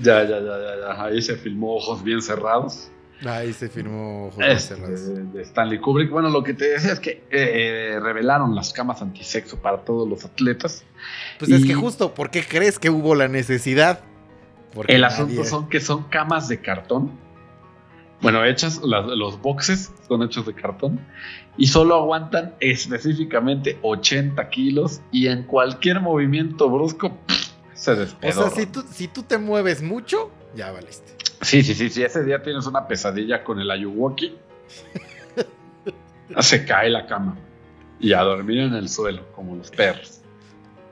Ya, ya, ya, ya, ya. Ahí se filmó Ojos Bien Cerrados. Ahí se firmó Este, de Stanley Kubrick. Bueno, lo que te decía es que eh, revelaron las camas antisexo para todos los atletas. Pues es que justo, ¿por qué crees que hubo la necesidad? Porque El nadie- asunto son que son camas de cartón. Bueno, hechas, las- los boxes son hechos de cartón y solo aguantan específicamente 80 kilos y en cualquier movimiento brusco pff, se O despedorran. sea, si tú, si tú te mueves mucho, ya valiste. Sí, sí, sí, si ese día tienes una pesadilla con el Ayuwoki, *laughs* se cae la cama y a dormir en el suelo como los perros.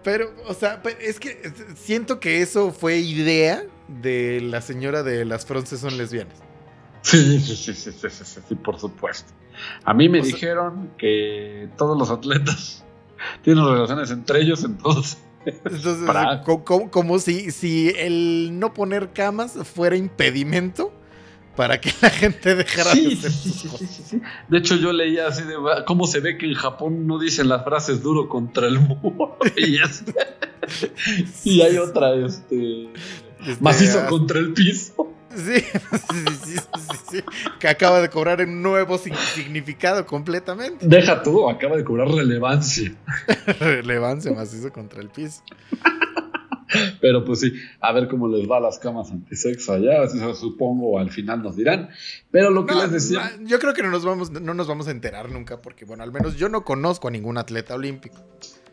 Pero, o sea, es que siento que eso fue idea de la señora de las fronces son lesbianas. Sí, sí, sí, sí, sí, sí, sí, sí, por supuesto. A mí me O sea- dijeron que todos los atletas *laughs* tienen relaciones entre ellos, entonces. Entonces, Para- co- co- como, si, si el no poner camas fuera impedimento para que la gente dejara Sí, de hacer sí, sus sí, cosas. sí, sí. De hecho, yo leía así de cómo se ve que en Japón no dicen las frases duro contra el muro. *laughs* Y, es- *laughs* y hay otra, este. Este, Macizo ah, contra el piso. *laughs* Sí, sí, sí, sí, que acaba de cobrar un nuevo sig- significado completamente. Deja tú, acaba de cobrar relevancia. *laughs* Relevancia macizo contra el piso. Pero pues sí, a ver cómo les va a las camas antisexo allá, eso supongo al final nos dirán. Pero lo que No, les decía. no, yo creo que no nos, vamos, no nos vamos a enterar nunca, porque, bueno, al menos yo no conozco a ningún atleta olímpico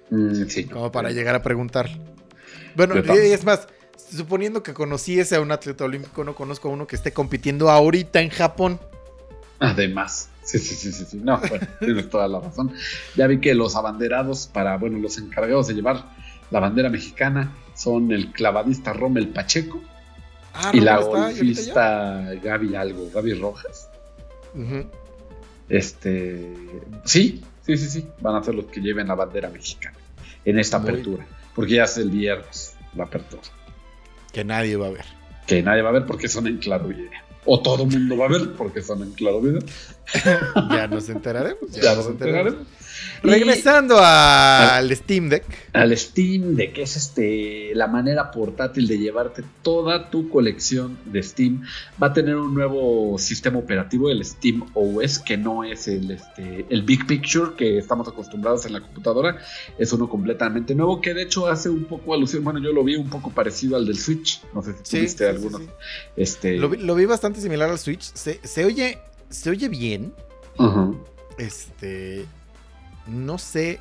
Mm, sí. como para llegar a preguntarle. Bueno, y es más, suponiendo que conociese a un atleta olímpico, no conozco a uno que esté compitiendo ahorita en Japón. Además. Sí, sí, sí, sí, sí. No, bueno, *laughs* tienes toda la razón. Ya vi que los abanderados para, bueno, los encargados de llevar la bandera mexicana son el clavadista Rommel Pacheco Ah, y ¿no la golfista Gaby algo, Gaby Rojas. Este, sí, sí, sí, sí, van a ser los que lleven la bandera mexicana en esta Muy apertura, porque ya es el viernes la apertura, Que nadie va a ver. que nadie va a ver porque son en claro video. O todo el mundo va a ver porque son en claro video. *laughs* Ya nos enteraremos. Ya, Ya nos nos enteraremos. enteraremos. Regresando a- al Steam Deck. al Steam Deck, que es este, la manera portátil de llevarte toda tu colección de Steam. Va a tener un nuevo sistema operativo, el Steam OS, que no es el, este, el Big Picture que estamos acostumbrados en la computadora. Es uno completamente nuevo, que de hecho hace un poco alusión, bueno, yo lo vi un poco parecido al del Switch. No sé si Sí, tuviste sí, alguno. sí. Este, Lo, vi- lo vi bastante similar al Switch. Se, se oye, se oye bien. Este. No sé.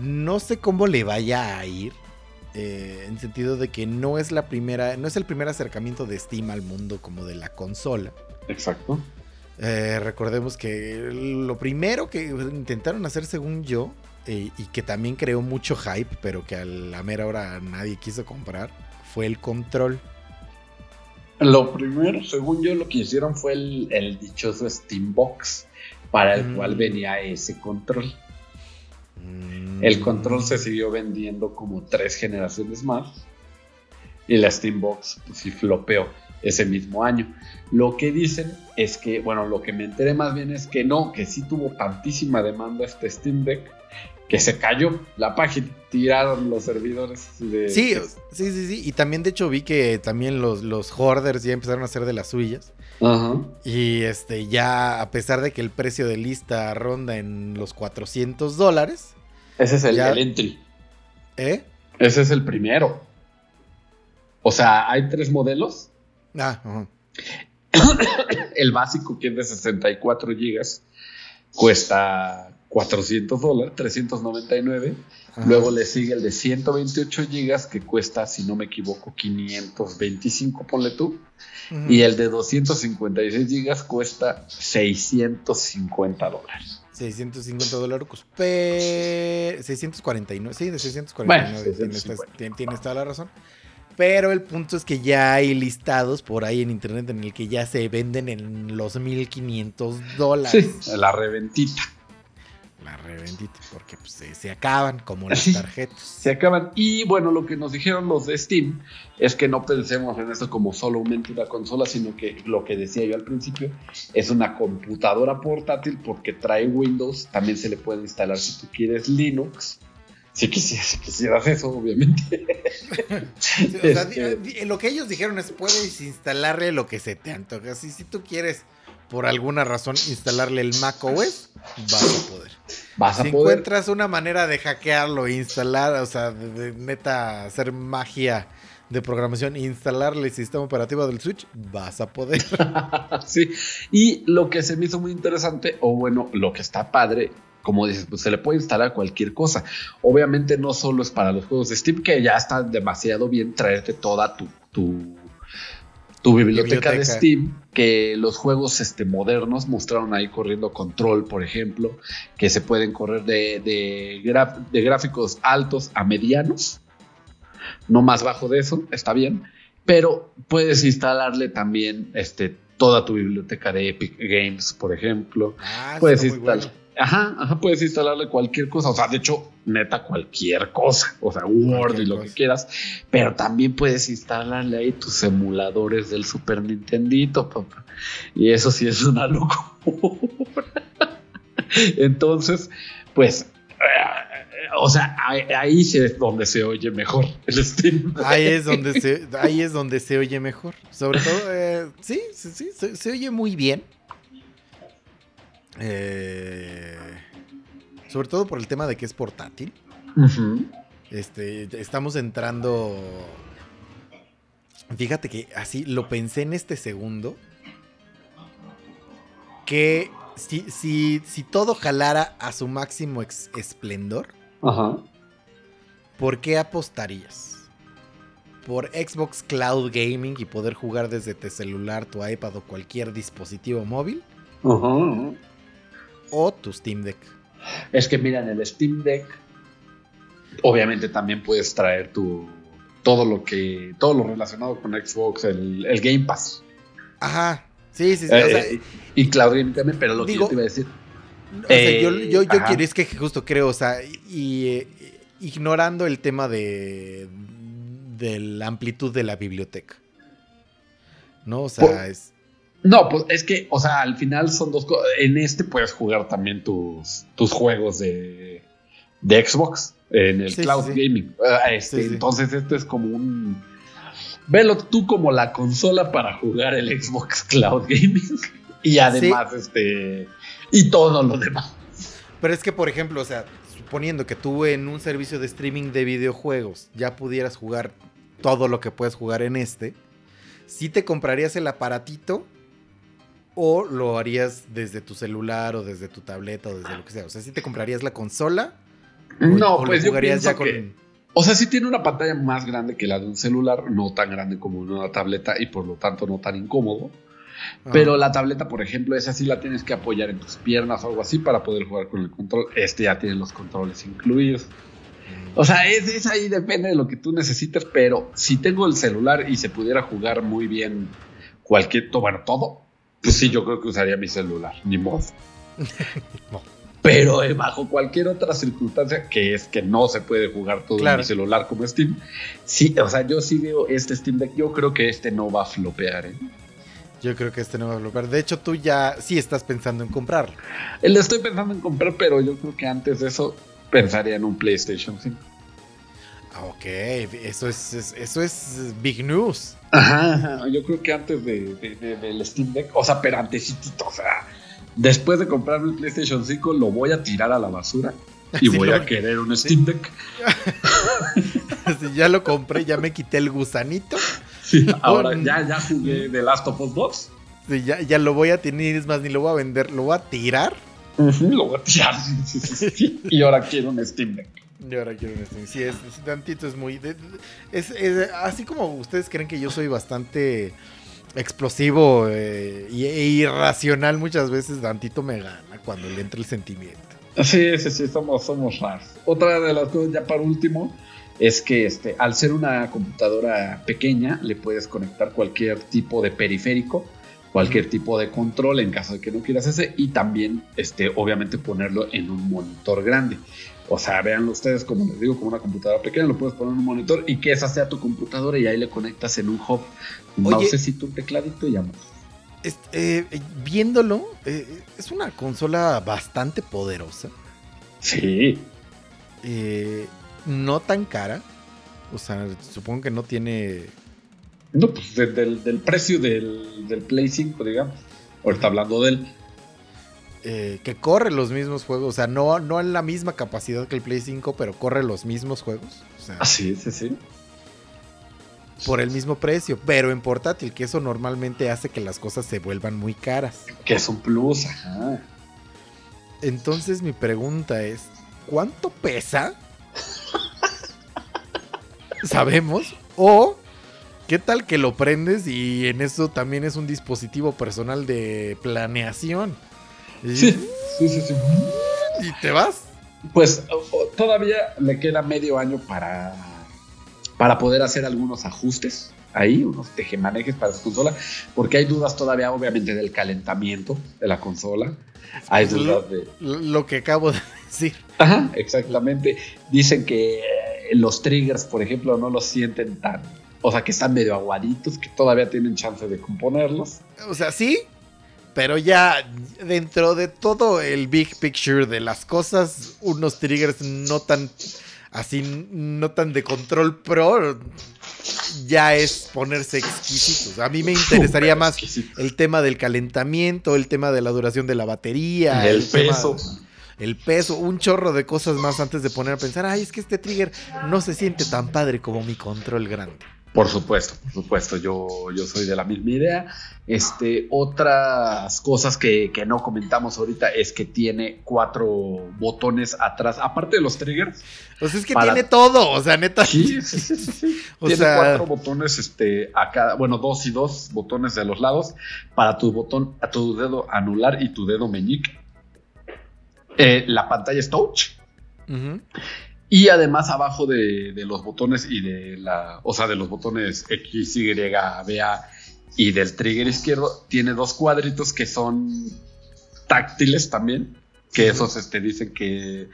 No sé cómo le vaya a ir. eh, en sentido de que no es la primera. No es el primer acercamiento de Steam al mundo como de la consola. Exacto. Eh, recordemos que lo primero que intentaron hacer, según yo, eh, y que también creó mucho hype, pero que a la mera hora nadie quiso comprar, fue el control. Lo primero, según yo, lo que hicieron fue el, el dichoso Steambox, para el Mm. cual venía ese control. Mm. El control se siguió vendiendo como tres generaciones más. Y la Steambox pues, sí flopeó ese mismo año. Lo que dicen es que, bueno, lo que me enteré más bien es que no, que sí tuvo tantísima demanda este Steam Deck que se cayó la página, tiraron los servidores de... Sí, sí, sí, sí. Y también, de hecho, vi que también los, los hoarders ya empezaron a hacer de las suyas. Ajá. Y este, ya, a pesar de que el precio de lista ronda en los 400 dólares, Ese es el, Ya- el entry. ¿eh? Ese es el primero. O sea, hay tres modelos. Ah, ajá. *coughs* El básico, que es de 64 gigas, cuesta 400 dólares, 399. Ajá. Luego le sigue el de 128 gigas, que cuesta, si no me equivoco, 525, ponle tú. Y el de 256 gigas cuesta 650 dólares. 650 dólares, pero 649, sí, de 649, Bueno, tienes, 650. tienes- tienes toda la razón. Pero el punto es que ya hay listados por ahí en internet en el que ya se venden en los 1500 dólares. Sí, la reventita. La revendita, porque pues, se, se acaban como las tarjetas. se acaban. Y bueno, lo que nos dijeron los de Steam es que no pensemos en esto como solamente una consola, sino que lo que decía yo al principio es una computadora portátil porque trae Windows. También se le puede instalar si tú quieres Linux. Si quisieras, si quisieras eso, obviamente. *laughs* Sí, o sea, Este- lo que ellos dijeron es puedes instalarle lo que se te antoja. Si, si tú quieres, por alguna razón, instalarle el Mac OS, vas a poder. Vas a Si poder. encuentras una manera de hackearlo instalar, o sea, de, de neta hacer magia de programación e instalarle el sistema operativo del Switch, vas a poder. *laughs* sí. Y lo que se me hizo muy interesante, o bueno, lo que está padre, como dices, pues se le puede instalar cualquier cosa. Obviamente no solo es para los juegos de Steam, que ya está demasiado bien traerte toda tu, tu, tu biblioteca, de. Steam, que los juegos este, modernos mostraron ahí corriendo Control, por ejemplo, que se pueden correr de, de, gráficos altos a medianos, no más bajo de eso, está bien, pero puedes instalarle también este, toda tu biblioteca de Epic Games, por ejemplo. Ah, Puedes instalar. Ajá, ajá, puedes instalarle cualquier cosa. O sea, de hecho, neta, cualquier cosa. O sea, Word y lo cosa. que quieras. Pero también puedes instalarle ahí tus emuladores del Super Nintendito, papá. Y eso sí es una locura. *laughs* Entonces, pues. eh, O sea, ahí, es donde se oye mejor el Steam. Ahí es donde se, ahí es donde se oye mejor. Sobre todo, eh, sí, sí, sí, se, se oye muy bien. Eh, sobre todo por el tema de que es portátil. Este, estamos entrando. Fíjate que así lo pensé en este segundo. Que si, si, si todo jalara a su máximo esplendor, Ajá. ¿por qué apostarías? ¿Por Xbox Cloud Gaming y poder jugar desde tu celular, tu iPad o cualquier dispositivo móvil? Ajá. ¿O tu Steam Deck? Es que mira, en el Steam Deck, obviamente también puedes traer tu todo lo que todo lo relacionado con Xbox, el, el Game Pass Ajá. Sí, sí, sí. Eh, o sea, y Gaming también. Pero lo que yo te iba a decir, O sea, Eh, yo, yo, quiero, es que justo creo, o sea, y eh, ignorando el tema de, de la amplitud de la biblioteca. ¿No? O sea, Por- es. No, pues es que, o sea, al final son dos cosas. En este puedes jugar también tus, tus juegos de, de Xbox en el Sí, Cloud sí, sí. Gaming. Ah, este. Entonces, esto es como un. Velo tú como la consola para jugar el Xbox Cloud Gaming. *laughs* Y además, este. Y todo lo demás. Pero es que, por ejemplo, o sea, suponiendo que tú en un servicio de streaming de videojuegos ya pudieras jugar todo lo que puedes jugar en este, ¿sí te comprarías el aparatito? ¿O lo harías desde tu celular o desde tu tableta o desde lo que sea? O sea, ¿sí te comprarías la consola? ¿O- No, o pues yo jugarías pienso ya con... que- O sea, sí tiene una pantalla más grande que la de un celular, no tan grande como una tableta y por lo tanto no tan incómodo. Pero la tableta, por ejemplo, esa sí la tienes que apoyar en tus piernas o algo así para poder jugar con el control. Este ya tiene los controles incluidos. O sea, es, es ahí, depende de lo que tú necesites, pero si tengo el celular y se pudiera jugar muy bien cualquier, bueno, todo, pues sí, yo creo que usaría mi celular, ni modo. *laughs* No. Pero eh, bajo cualquier otra circunstancia, que es que no se puede jugar todo Claro. en mi celular como Steam, sí, o sea, yo sí veo este Steam Deck, yo creo que este no va a flopear, ¿eh? Yo creo que este no va a bloquear. De hecho, tú ya sí estás pensando en comprarlo. Le estoy pensando en comprar, pero yo creo que antes de eso pensaría en un PlayStation 5. Ah, ok, eso es, es- eso es big news. Ajá, ajá, yo creo que antes de, de- de- del Steam Deck, o sea, pero antesitito, o sea, después de comprarme el PlayStation 5 lo voy a tirar a la basura y *laughs* Sí, voy lo- a querer un Steam Deck. *laughs* Sí, ya lo compré, ya me quité el gusanito. Sí, *laughs* ahora Oh, ya, ya jugué The Last of Us 2. Sí, ya, ya lo voy a tener, es más, ni lo voy a vender, lo voy a tirar. Lo voy a tirar. Y ahora quiero un Steam Deck. Y ahora quiero un Steam. Sí, es, es- tantito es muy. es, es- así como ustedes creen que yo soy bastante explosivo eh, y- e irracional, muchas veces Dantito me gana cuando le entra el sentimiento. Sí, sí, sí, somos, somos raros. Otra de las cosas, ya para último, es que este, al ser una computadora pequeña, le puedes conectar cualquier tipo de periférico, cualquier tipo de control en caso de que no quieras ese, y también, este, obviamente, ponerlo en un monitor grande. O sea, véanlo ustedes, como les digo, como una computadora pequeña, lo puedes poner en un monitor y que esa sea tu computadora y ahí le conectas en un hub, un Oye. mousecito, un tecladito y ya. Es- eh, viéndolo, eh, es una consola bastante poderosa. Sí, eh, no tan cara. O sea, supongo que no tiene. No, pues de- del, del precio del, del Play 5, digamos. Ahorita hablando de él. Eh, que corre los mismos juegos. O sea, no, no en la misma capacidad que el Play 5, pero corre los mismos juegos. O sea, Así, sí, sí. por el mismo precio. Pero en portátil, que eso normalmente hace que las cosas se vuelvan muy caras. Que es un plus, ajá. Entonces mi pregunta es, ¿cuánto pesa? *laughs* ¿Sabemos? O, ¿qué tal que lo prendes y en eso también es un dispositivo personal de planeación? Y, Sí, sí, sí, sí. y te vas. Pues todavía le queda medio año para, para poder hacer algunos ajustes ahí, unos tejemanejes para su consola, porque hay dudas todavía, obviamente, del calentamiento de la consola. Hay dudas de. Lo que acabo de decir. Ajá, exactamente. Dicen que eh, los triggers, por ejemplo, no los sienten tan. O sea, que están medio aguaditos, que todavía tienen chance de componerlos. O sea, sí, pero ya dentro de todo el big picture de las cosas, unos triggers no tan así, no tan de control pro, ya es ponerse exquisitos. A mí me interesaría más exquisito. el tema del calentamiento, el tema de la duración de la batería, El peso. el peso, un chorro de cosas más antes de poner a pensar, ay, es que este trigger no se siente tan padre como mi control grande. Por supuesto, por supuesto, yo, yo soy de la misma idea. Este, otras cosas que, que no comentamos ahorita es que tiene cuatro botones atrás, aparte de los triggers. Pues es que Para- tiene todo, o sea, neta. Sí, sí, *laughs* sí, sí, sí. O tiene sea- cuatro botones este, a cada, bueno, dos y dos botones de los lados para tu botón, a tu dedo anular y tu dedo meñique. Eh, la pantalla es touch. Ujú. Y además abajo de, de los botones y de la, o sea, de los botones X, Y, B, A y del trigger izquierdo, tiene dos cuadritos que son táctiles también. que esos este, dicen que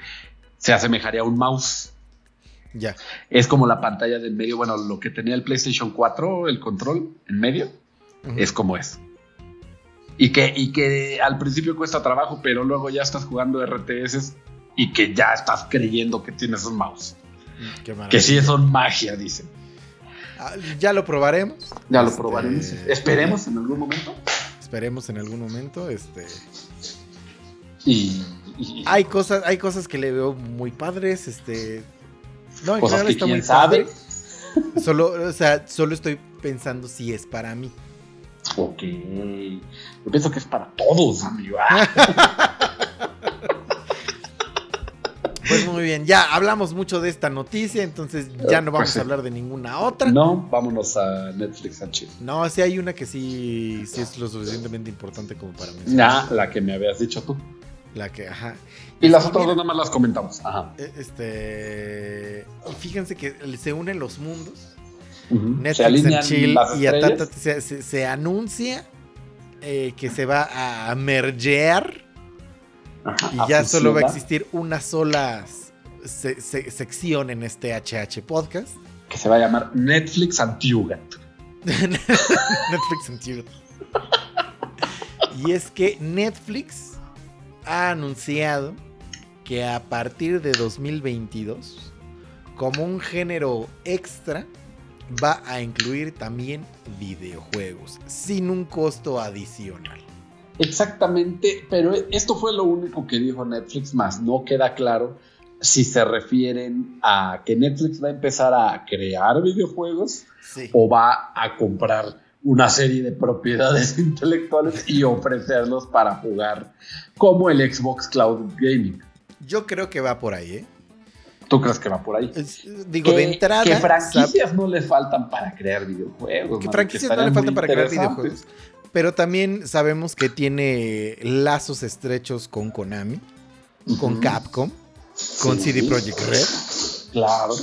se asemejaría a un mouse. Ya. Es como la pantalla del medio, bueno, lo que tenía el PlayStation 4, el control en medio, es como es. Y que, y que al principio cuesta trabajo, pero luego ya estás jugando RTS y que ya estás creyendo que tienes un mouse. Qué maravilla. Que sí son magia, dicen. Ah, Ya lo probaremos. Ya lo Este, probaremos. Esperemos en algún momento. Esperemos en algún momento. Este. Y, y- Hay cosas, hay cosas que le veo muy padres. Este. No, en cosas general que está quién muy sabe. padre. Solo, o sea, solo estoy pensando si es para mí. Ok. Yo pienso que es para todos, amigo. *laughs* Pues muy bien, ya hablamos mucho de esta noticia, entonces ya no vamos a hablar de ninguna otra. no, vámonos a Netflix and chill. No, sí hay una que sí, sí es lo suficientemente importante como para mencionar. Ya, la que me habías dicho tú. La que, ajá. Y las Sí, otras dos nada más las comentamos. Ajá. E- Este. Fíjense que se unen los mundos. Netflix Se and Chill y a se anuncia eh, que se va a mergear Ajá, y ya solo va a existir una sola se- se- sección en este HH podcast. Que se va a llamar Netflix Antiugat. *laughs* Netflix and Chill. Y es que Netflix ha anunciado que a partir de 2022, como un género extra, va a incluir también videojuegos, sin un costo adicional. Exactamente, pero esto fue lo único que dijo Netflix, más no queda claro si se refieren a que Netflix va a empezar a crear videojuegos Sí. o va a comprar una serie de propiedades *laughs* intelectuales y ofrecerlos para jugar como el Xbox Cloud Gaming. Yo creo que va por ahí, ¿eh? ¿Tú crees que va por ahí? Digo, de entrada. Que franquicias no le faltan para crear videojuegos. que franquicias no le faltan para crear videojuegos. Pero también sabemos que tiene lazos estrechos con Konami, con. Capcom, con Sí. CD Projekt Red, Claro.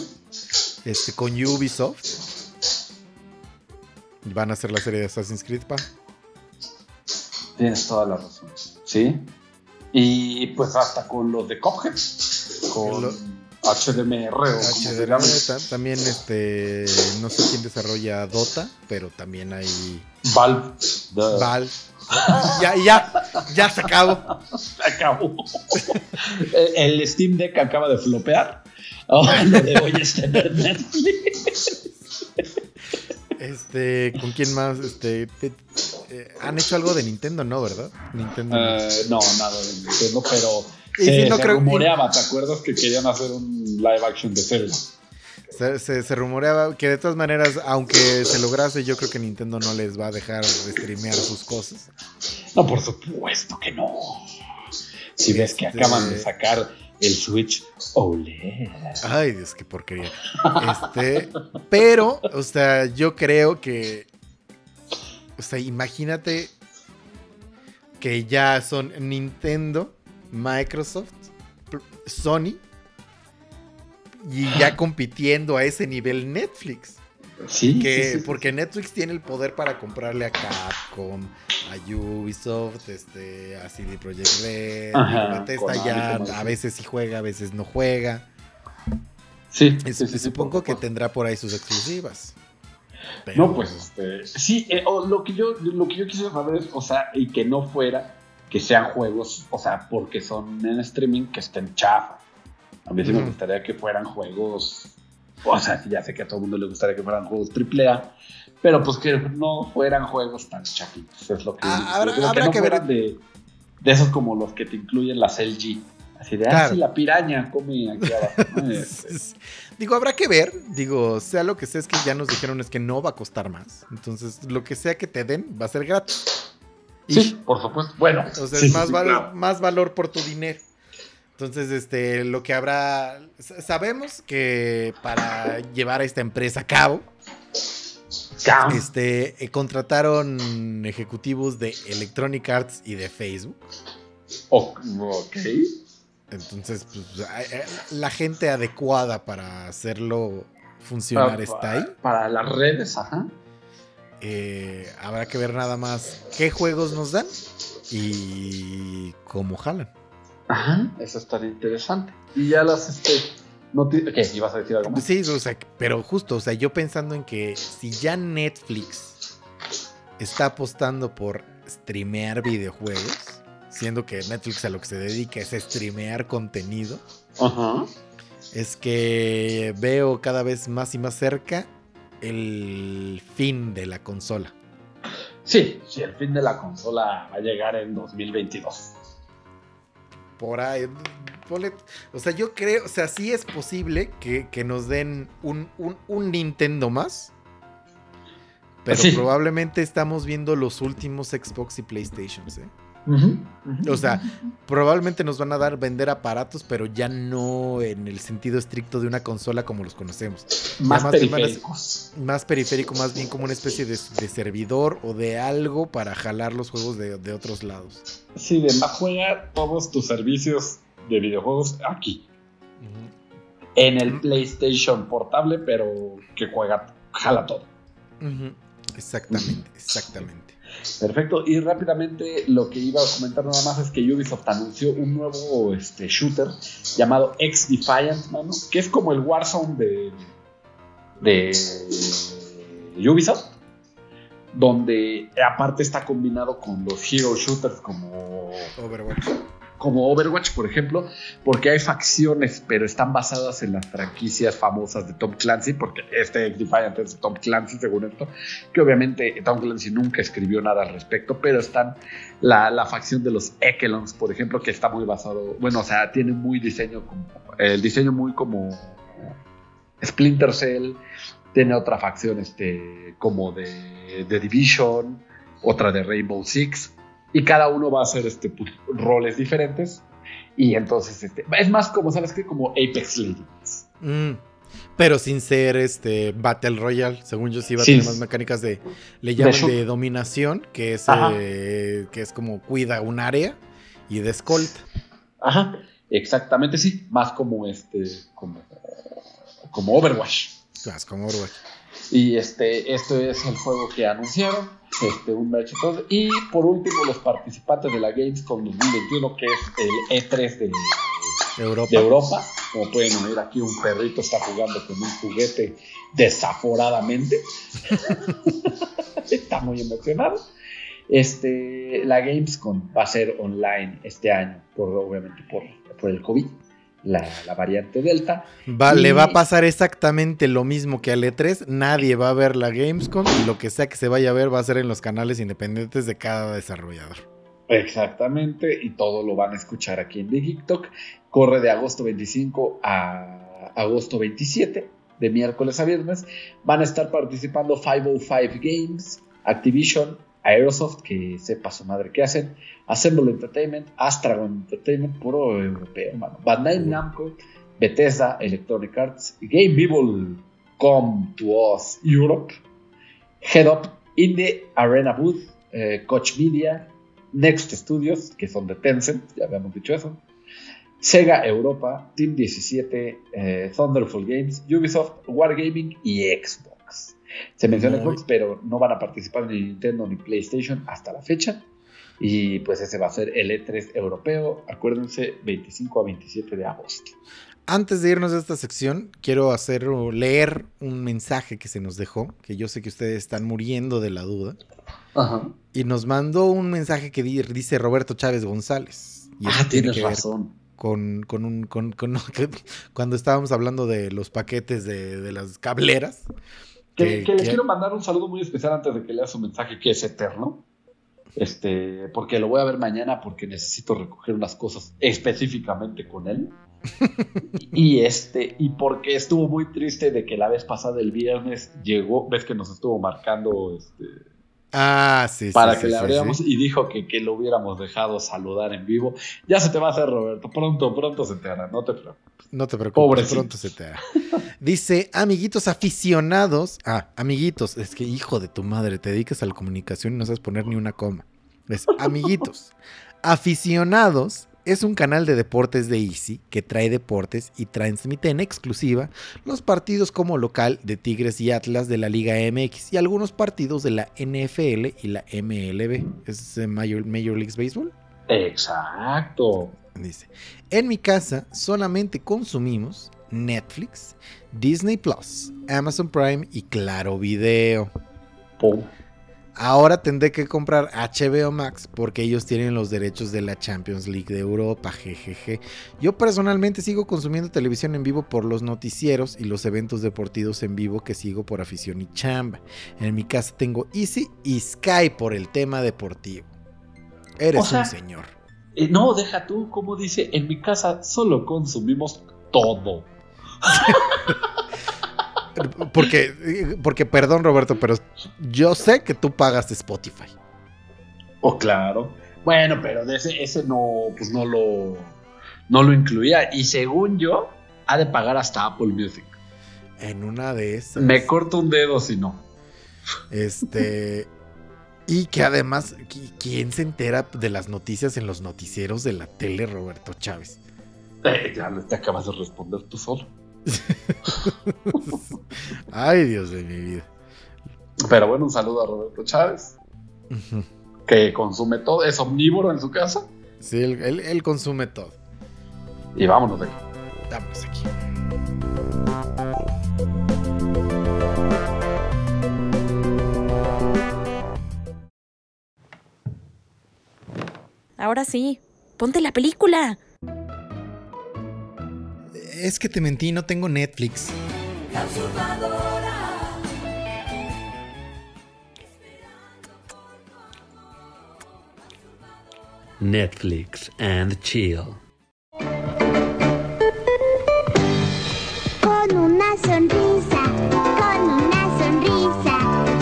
este, con Ubisoft. Van a hacer la serie de Assassin's Creed, pa. Tienes toda la razón. Sí. Y pues hasta con los de Cuphead. Con Lo- HDMR o ta- también este no sé quién desarrolla Dota, pero también hay Valve. Valve. Ya, ya, ya se acabó. Acabó. *laughs* El Steam Deck acaba de flopear. Ahora lo de hoy es tener Netflix. Este, ¿con quién más? Este, te- eh, han hecho algo de Nintendo, ¿no? ¿Verdad? Nintendo. no. Eh, no, nada de Nintendo, pero se, sí, no se creo- rumoreaba, ¿te acuerdas que querían hacer un live action de Zelda? Se, se- se rumoreaba que de todas maneras, aunque se lograse, yo creo que Nintendo no les va a dejar streamear sus cosas. No, por supuesto que no. Si ves que Este- acaban de sacar el Switch OLED. Ay, Dios, qué porquería. Este, pero, o sea, yo creo que, o sea, imagínate que ya son Nintendo, Microsoft, Sony y ya *laughs* compitiendo a ese nivel Netflix. Sí, Que, sí, sí, sí. porque Netflix tiene el poder para comprarle a Capcom, a Ubisoft, este, a CD Projekt Red, Ajá, Konami, ya a veces sí juega, a veces no juega. Sí, Es- supongo que tendrá por ahí sus exclusivas. Pero- No, pues este. Sí, eh, lo, que yo, lo que yo quisiera saber es, o sea, y que no fuera que sean juegos, o sea, porque son en streaming que estén chafa. A mí sí me gustaría que fueran juegos. O sea, ya sé que a todo el mundo le gustaría que fueran juegos AAA, pero pues que no fueran juegos tan chafitos. Es lo que. Ah, habrá- habrá no que ver- De, de esos como los que te incluyen las LG. Así de, ah, Claro. sí, la piraña come aquí abajo. ¿no? *laughs* Este, Digo, habrá que ver. Digo, sea lo que sea, es que ya nos dijeron es que no va a costar más. Entonces, lo que sea que te den va a ser gratis. Y, Sí, por supuesto. Bueno, O sea, sí, más, sí, val- claro. más valor por tu dinero. Entonces, este, lo que habrá. sa- Sabemos que para llevar a esta empresa a cabo, este, eh, contrataron ejecutivos de Electronic Arts y de Facebook. Ok. Entonces, pues, a- la gente adecuada para hacerlo funcionar Para- está ahí. Para las redes, ajá. Eh, habrá que ver nada más qué juegos nos dan y cómo jalan. Ajá, eso estaría interesante. Y ya las, este, noticias... ¿Qué? ¿Ibas a decir algo más? Sí, o sea, pero justo, o sea, yo pensando en que si ya Netflix está apostando por streamear videojuegos, siendo que Netflix a lo que se dedica es a streamear contenido, Ajá. es que veo cada vez más y más cerca el fin de la consola. Sí, sí, el fin de la consola va a llegar en 2022. Por ahí. o sea, yo creo, o sea, sí es posible que, que nos den un, un- un Nintendo más. Pero Sí. probablemente estamos viendo los últimos Xbox y PlayStations, ¿eh? O sea, probablemente nos van a dar vender aparatos, pero ya no en el sentido estricto de una consola como los conocemos. más más periféricos. Más periférico, más bien como una especie de, de servidor o de algo para jalar los juegos de, de otros lados. Sí, de más juega todos tus servicios de videojuegos aquí. En el PlayStation portable, pero que juega, jala todo. Exactamente, exactamente. Perfecto. Y rápidamente lo que iba a comentar nada más es que Ubisoft anunció un nuevo este, shooter llamado X Defiant, mano, que es como el Warzone de, de Ubisoft, donde aparte está combinado con los hero shooters como Overwatch. como Overwatch, por ejemplo, porque hay facciones, pero están basadas en las franquicias famosas de Tom Clancy, porque este Defiant es de Tom Clancy, según esto, que obviamente Tom Clancy nunca escribió nada al respecto, pero están la, la facción de los Ekelons, por ejemplo, que está muy basado, bueno, o sea, tiene muy diseño, como, el diseño muy como Splinter Cell, tiene otra facción este, como de, de Division, otra de Rainbow Six, y cada uno va a hacer este, pues, roles diferentes. Y entonces, este, es más como, ¿sabes qué? Como Apex Legends. Mm, Pero sin ser este Battle Royale, según yo sí va a Sí. tener más mecánicas de le llaman de dominación, que es eh, que es como cuida un área y de escolta. Ajá, exactamente, sí. Más como este, como, como Overwatch. Más como Overwatch. Y este, esto es el juego que anunciaron, este, un merch y por último, los participantes de la Gamescom 2021, que es el E3 de, Europa. de Europa. Como pueden oír aquí, un perrito está jugando con un juguete desaforadamente. *laughs* está muy emocionado. Este, la Gamescom va a ser online este año, por, obviamente por, por el COVID, la, la variante Delta. Va- Y- Le va a pasar exactamente lo mismo que al E3. Nadie va a ver la Gamescom y lo que sea que se vaya a ver va a ser en los canales independientes de cada desarrollador. Exactamente, y todo lo van a escuchar aquí en The Geek Talk. Corre de agosto 25 a agosto 27, de miércoles a viernes. Van a estar participando 505 Games, Activision, Aerosoft, que sepa su madre qué hacen, Assemble Entertainment, Astragon Entertainment, puro europeo, mano. Bandai Namco, Bethesda, Electronic Arts, Game People Come to Us Europe, Head Up, Indie Arena Booth, eh, Coach Media, Next Studios, que son de Tencent, ya habíamos dicho eso. Sega Europa, Team 17, eh, Thunderful Games, Ubisoft, Wargaming y Xbox. Se menciona Xbox, pero no van a participar ni Nintendo ni PlayStation hasta la fecha. Y pues ese va a ser el E3 europeo, acuérdense, 25 a 27 de agosto. Antes de irnos a esta sección, quiero hacer o leer un mensaje que se nos dejó, que yo sé que ustedes están muriendo de la duda. Ajá. Y nos mandó un mensaje que di- dice Roberto Chávez González. Y Ah, tiene tienes que razón. Con, con un, con, con- *laughs* cuando estábamos hablando de los paquetes de, de las cableras. Que, que- le quiero mandar un saludo muy especial antes de que lea su mensaje, que es eterno. Este, porque lo voy a ver mañana porque necesito recoger unas cosas específicamente con él. *laughs* y este, y porque estuvo muy triste de que la vez pasada el viernes llegó, ves que nos estuvo marcando este, Ah, sí, sí. para sí, que le abriéramos sí. y dijo que, que lo hubiéramos dejado saludar en vivo. Ya se te va a hacer, Roberto. Pronto, pronto se te hará, no te preocupes. No te preocupes, Pobrecito. pronto se te hará. Dice, amiguitos aficionados. Ah, amiguitos, es que hijo de tu madre, te dedicas a la comunicación y no sabes poner ni una coma. Es amiguitos. aficionados es un canal de deportes de Easy que trae deportes y transmite en exclusiva los partidos como local de Tigres y Atlas de la Liga MX y algunos partidos de la NFL y la MLB. ¿Es Major, Major League Baseball? Exacto. Dice, en mi casa solamente consumimos Netflix, Disney Plus, Amazon Prime y Claro Video. Pum. Ahora tendré que comprar HBO Max porque ellos tienen los derechos de la Champions League de Europa, jejeje. Yo personalmente sigo consumiendo televisión en vivo por los noticieros y los eventos deportivos en vivo que sigo por afición y chamba. En mi casa tengo Easy y Sky por el tema deportivo. Eres O sea, un señor. Eh, no, deja tú, como dice, en mi casa solo consumimos todo. *laughs* Porque, porque, perdón Roberto, pero yo sé que tú pagas Spotify. Oh, claro. Bueno, pero de ese, ese no, pues no lo, no lo incluía. Y según yo, ha de pagar hasta Apple Music. En una de esas. Me corto un dedo si no. Este. Y que además, ¿qui- ¿quién se entera de las noticias en los noticieros de la tele, Roberto Chávez? Eh, ya te acabas de responder tú solo. *laughs* Ay, Dios de mi vida. Pero bueno, un saludo a Roberto Chávez, que consume todo, es omnívoro en su casa. Sí, él, él- él consume todo. Y vámonos de aquí. Vámonos aquí. Ahora sí, ponte la película. Es que te mentí, no tengo Netflix. Netflix and chill. Con una sonrisa, con una sonrisa,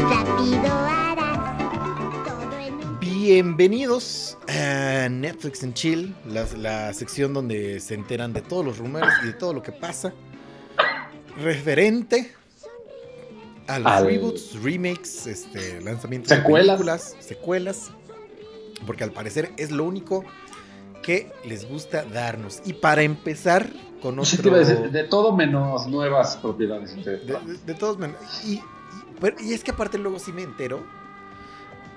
rápido harás todo en un Bienvenidos a Netflix and Chill, la, la sección donde se enteran de todos los rumores y de todo lo que pasa referente a los Al- reboots, remakes, este, lanzamientos de Secuelas. películas, secuelas, porque al parecer es lo único que les gusta darnos. Y para empezar con otro... decir, de todo menos nuevas propiedades De, intelectuales. de- de todos men- y, y- pero- y es que aparte luego sí me entero.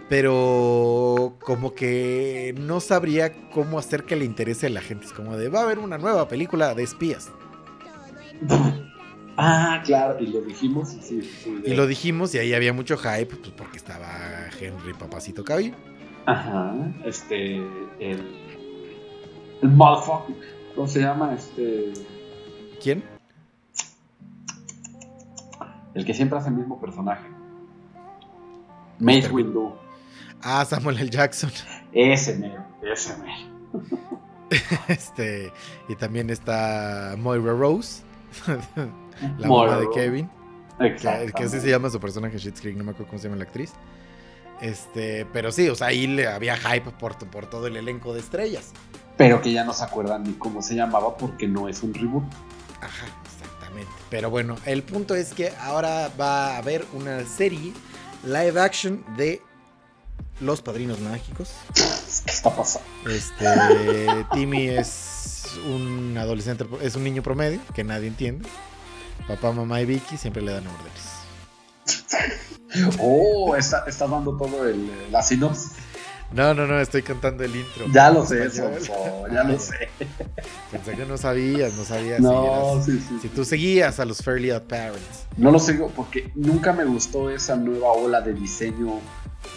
Pero como que no sabría cómo hacer que le interese a la gente. Es como de, va a haber una nueva película de espías. *laughs* Ah, claro, y lo dijimos. sí, Y lo dijimos y ahí había mucho hype, pues porque estaba Henry Papacito Cabillo. Ajá, este, el, el motherfucker, ¿cómo se llama? Este, ¿Quién? el que siempre hace el mismo personaje. Mace. Windu. Ah, Samuel L. Jackson. Ese mero, ese mero. *laughs* Este, y también está Moira Rose, *laughs* la Moira mamá de. Kevin. Que, Exacto. que así se llama su personaje Shit's Creek, no me acuerdo cómo se llama la actriz. Este, pero sí, o sea, ahí le había hype por, por todo el elenco de estrellas. Pero que ya no se acuerdan ni cómo se llamaba porque no es un reboot. Ajá, exactamente. Pero bueno, el punto es que ahora va a haber una serie live action de Los Padrinos Mágicos. ¿Qué está pasando? Este, Timmy es un adolescente, es un niño promedio que nadie entiende. Papá, mamá y Vicky siempre le dan órdenes. Oh, está, está dando todo el, la sinopsis. No, no, no, estoy cantando el intro. Ya lo sé. Sonso, ya lo sé. Pensé que no sabías, no sabías No, si, sí, eras- sí. si tú seguías a los Fairly Odd Parents. No lo sigo porque nunca me gustó esa nueva ola de diseño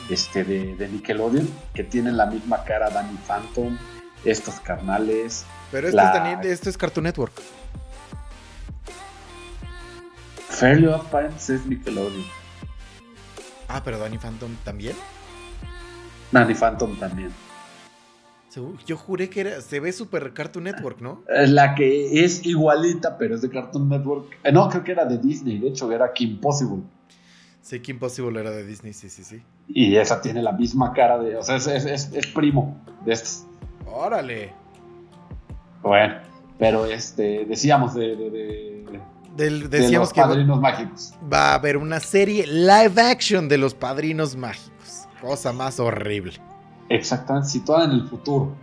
este, de, de Nickelodeon, que tienen la misma cara Danny Phantom, estos carnales. Pero esto, La- es, Daniel- esto es Cartoon Network. Fairly Odd Parents es Nickelodeon. Ah, pero Danny Phantom también. Danny Phantom también. Yo juré que era, se ve super Cartoon Network, ¿no? La que es igualita, pero es de Cartoon Network. Eh, no, creo que era de Disney, de hecho era Kim Possible. Sí, que Impossible era de Disney, sí, sí, sí. Y esa tiene la misma cara de. O sea, es, es- es- es primo de estos. Órale. Bueno, pero este, decíamos de, de, de- Del- de decíamos los que va, padrinos mágicos. va a haber una serie live action de los Padrinos Mágicos. Cosa más horrible. Exactamente, situada en el futuro.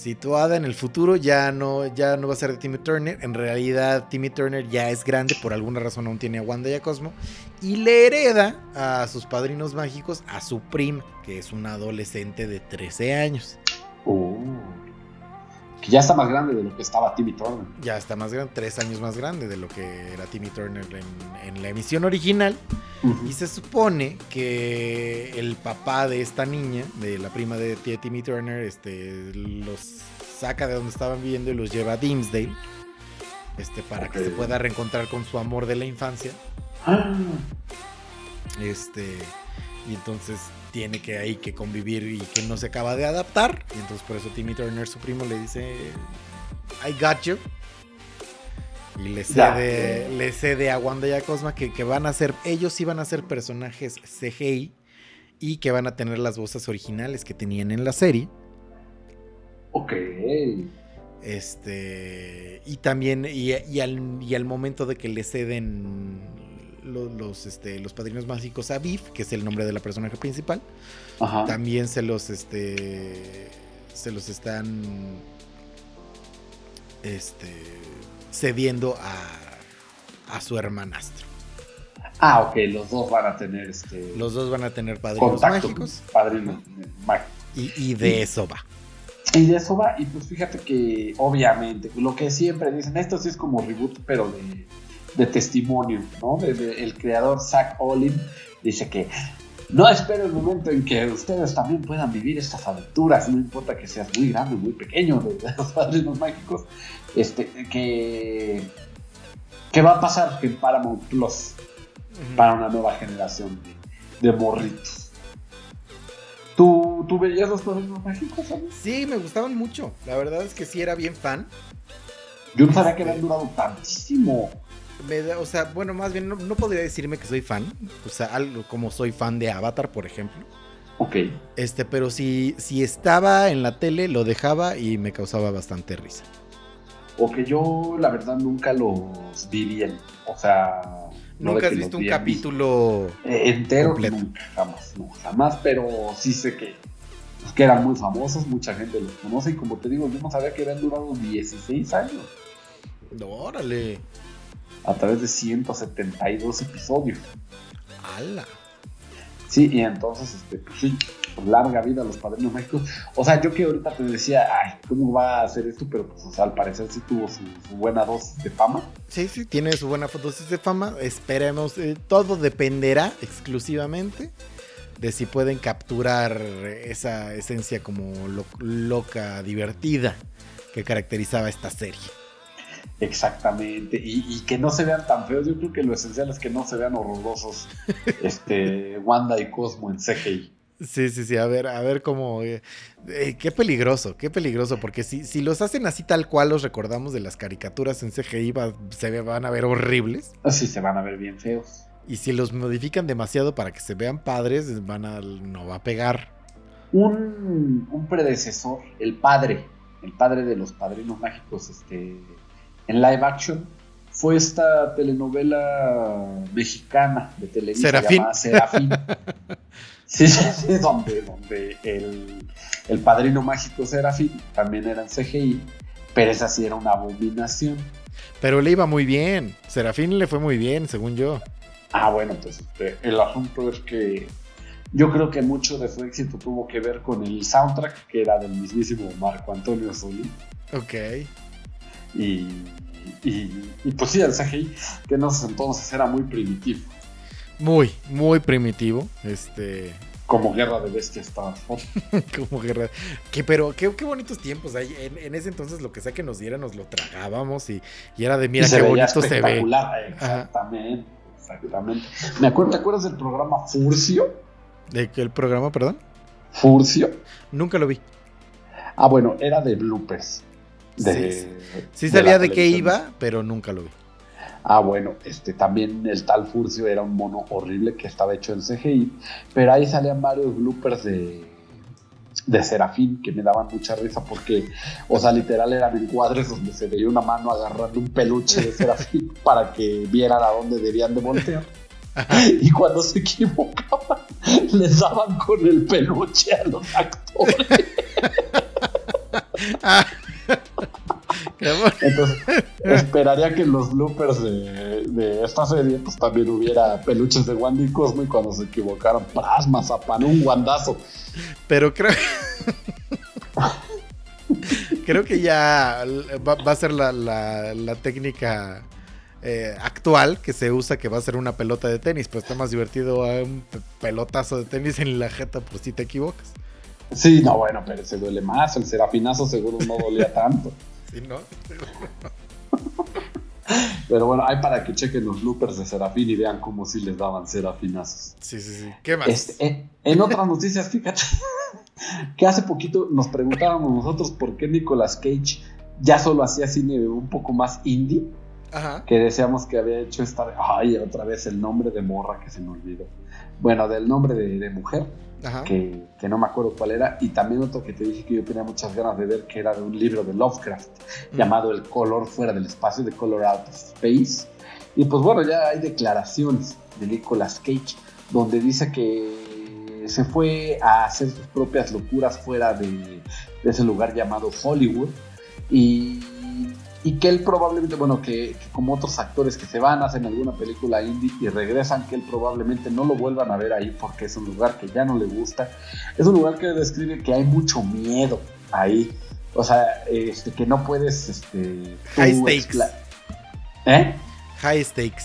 Situada en el futuro, ya no, ya no va a ser de Timmy Turner. En realidad, Timmy Turner ya es grande, por alguna razón aún tiene a Wanda y a Cosmo. Y le hereda a sus padrinos mágicos a su prima, que es una adolescente de 13 años. Oh, qué ya está más grande de lo que estaba Timmy Turner. Ya está más grande, tres años más grande de lo que era Timmy Turner en, en la emisión original. Y se supone que el papá de esta niña, de la prima de Timmy Turner, este, los saca de donde estaban viviendo y los lleva a Dimsdale. Este, para que se pueda reencontrar con su amor de la infancia. Ah, Este. Y entonces tiene que ahí que convivir y que no se acaba de adaptar. Y entonces por eso Timmy Turner, su primo, le dice. I got you. Y le cede, le cede a Wanda y a Cosma que, que van a ser. Ellos sí van a ser personajes CGI. Y que van a tener las voces originales que tenían en la serie. ok. Este. Y también. Y, y al, y al momento de que le ceden lo- los, este, los padrinos mágicos a Biff, que es el nombre de la personaje principal, Ajá. también se los. Este. Se los están. Este. Cediendo a. A su hermanastro. Ah, ok, los dos van a tener este Los dos van a tener padrinos contacto mágicos. padrinos mágicos. Y, y de eso va. Y de eso va, y pues fíjate que obviamente, lo que siempre dicen, esto sí es como reboot, pero de, de testimonio, ¿no? El creador Zach Olin dice que no espero el momento en que ustedes también puedan vivir estas aventuras, no importa que seas muy grande o muy pequeño de, de los padrinos mágicos, este, que, que va a pasar en Paramount Plus para una nueva generación de, de morritos. ¿Tú, ¿Tú veías los padrinos mágicos, ¿sabes? Sí, me gustaban mucho. La verdad es que sí era bien fan. Yo no sabía que habían durado tantísimo. Me da- o sea, bueno, más bien no, no podría decirme que soy fan. O sea, algo como soy fan de Avatar, por ejemplo. Ok. Este, pero si, si estaba en la tele, lo dejaba y me causaba bastante risa. O que yo, la verdad, nunca los vi bien. O sea. no Nunca has visto un capítulo. eh, entero, completo. nunca, jamás, no, jamás. Pero sí sé que, pues, que eran muy famosos, mucha gente los conoce. Y como te digo, yo no sabía que habían durado 16 años. Órale. A través de 172 episodios. ¡Hala! Sí, y entonces, este, pues sí, larga vida a los padrinos mágicos. O sea, yo que ahorita te decía, ay, ¿cómo va a hacer esto? Pero pues, o sea, al parecer sí tuvo su, su buena dosis de fama. Sí, sí, tiene su buena dosis de fama. Esperemos. eh, todo dependerá exclusivamente de si pueden capturar esa esencia como lo- loca, divertida que caracterizaba esta serie. Exactamente, y, y que no se vean tan feos. Yo creo que lo esencial es que no se vean horrorosos *laughs* este, Wanda y Cosmo en CGI. Sí, sí, sí, a ver, a ver cómo... eh, eh, qué peligroso, qué peligroso, porque si, si los hacen así tal cual los recordamos de las caricaturas en CGI, va- se van a ver horribles. Así se van a ver bien feos. Y si los modifican demasiado para que se vean padres, van a, no va a pegar. Un, un predecesor, el padre, el padre de los padrinos mágicos este, en live action, fue esta telenovela mexicana de Televisa Serafín. llamada Serafín. *laughs* Sí, donde, donde el, el padrino mágico Serafín también era en CGI, pero esa sí era una abominación. Pero le iba muy bien. Serafín le fue muy bien, según yo. Ah, bueno, pues este, el asunto es que yo creo que mucho de su éxito tuvo que ver con el soundtrack, que era del mismísimo Marco Antonio Solís. Ok. Y, y, y, pues sí, el CGI, que en esos entonces era muy primitivo, Muy, muy primitivo. Este. *laughs* como Guerra de Bestias Transform. Como guerra. Que, pero qué, qué bonitos tiempos. hay. En, en ese entonces lo que sea que nos diera nos lo tragábamos y, y era de mira qué bonito se ve. Exactamente, exactamente. Me acuerdo, ¿te acuerdas del programa Furcio? ¿De qué el programa, perdón? Furcio. Nunca lo vi. Ah, bueno, era de bloopers. De, Sí, Sí de sabía de qué iba, pero nunca lo vi. Ah, bueno, este también el tal Furcio era un mono horrible que estaba hecho en CGI, pero ahí salían varios bloopers de, de Serafín que me daban mucha risa porque, o sea, literal eran encuadres donde se veía una mano agarrando un peluche de Serafín *laughs* para que vieran a dónde debían de voltear. *laughs* Y cuando se equivocaban, les daban con el peluche a los actores. *laughs* Entonces, esperaría que en los bloopers de, de esta serie, pues también hubiera peluches de Wanda y Cosmo y cuando se equivocaron, plasma, zapan, un guandazo. Pero creo. creo que ya va, va a ser la, la- la técnica eh, actual que se usa, que va a ser una pelota de tenis, pero está más divertido a un pe- pelotazo de tenis en la jeta, pues si te equivocas. Sí, no, bueno, pero se duele más. El serafinazo seguro no dolía tanto. ¿Sí, no? Pero bueno, hay para que chequen los loopers de Serafín y vean cómo sí les daban serafinazos. Sí, sí, sí. ¿Qué más? Este, en, en otras noticias, fíjate *laughs* que hace poquito nos preguntábamos nosotros por qué Nicolas Cage ya solo hacía cine un poco más indie, Ajá. que decíamos que había hecho esta... Ay, otra vez el nombre de morra que se me olvidó. Bueno, del nombre de, de mujer, Ajá. que, que no me acuerdo cuál era, y también otro que te dije que yo tenía muchas ganas de ver, que era de un libro de Lovecraft, Mm. llamado El color fuera del espacio, The Color Out of Space. Y pues bueno, ya hay declaraciones de Nicolas Cage, donde dice que se fue a hacer sus propias locuras fuera de, de ese lugar llamado Hollywood, y, y que él probablemente, bueno, que, que como otros actores que se van, hacen alguna película indie y regresan, que él probablemente no lo vuelvan a ver ahí porque es un lugar que ya no le gusta. Es un lugar que describe que hay mucho miedo ahí. O sea, este, que no puedes, este... High stakes. ¿Eh? High stakes.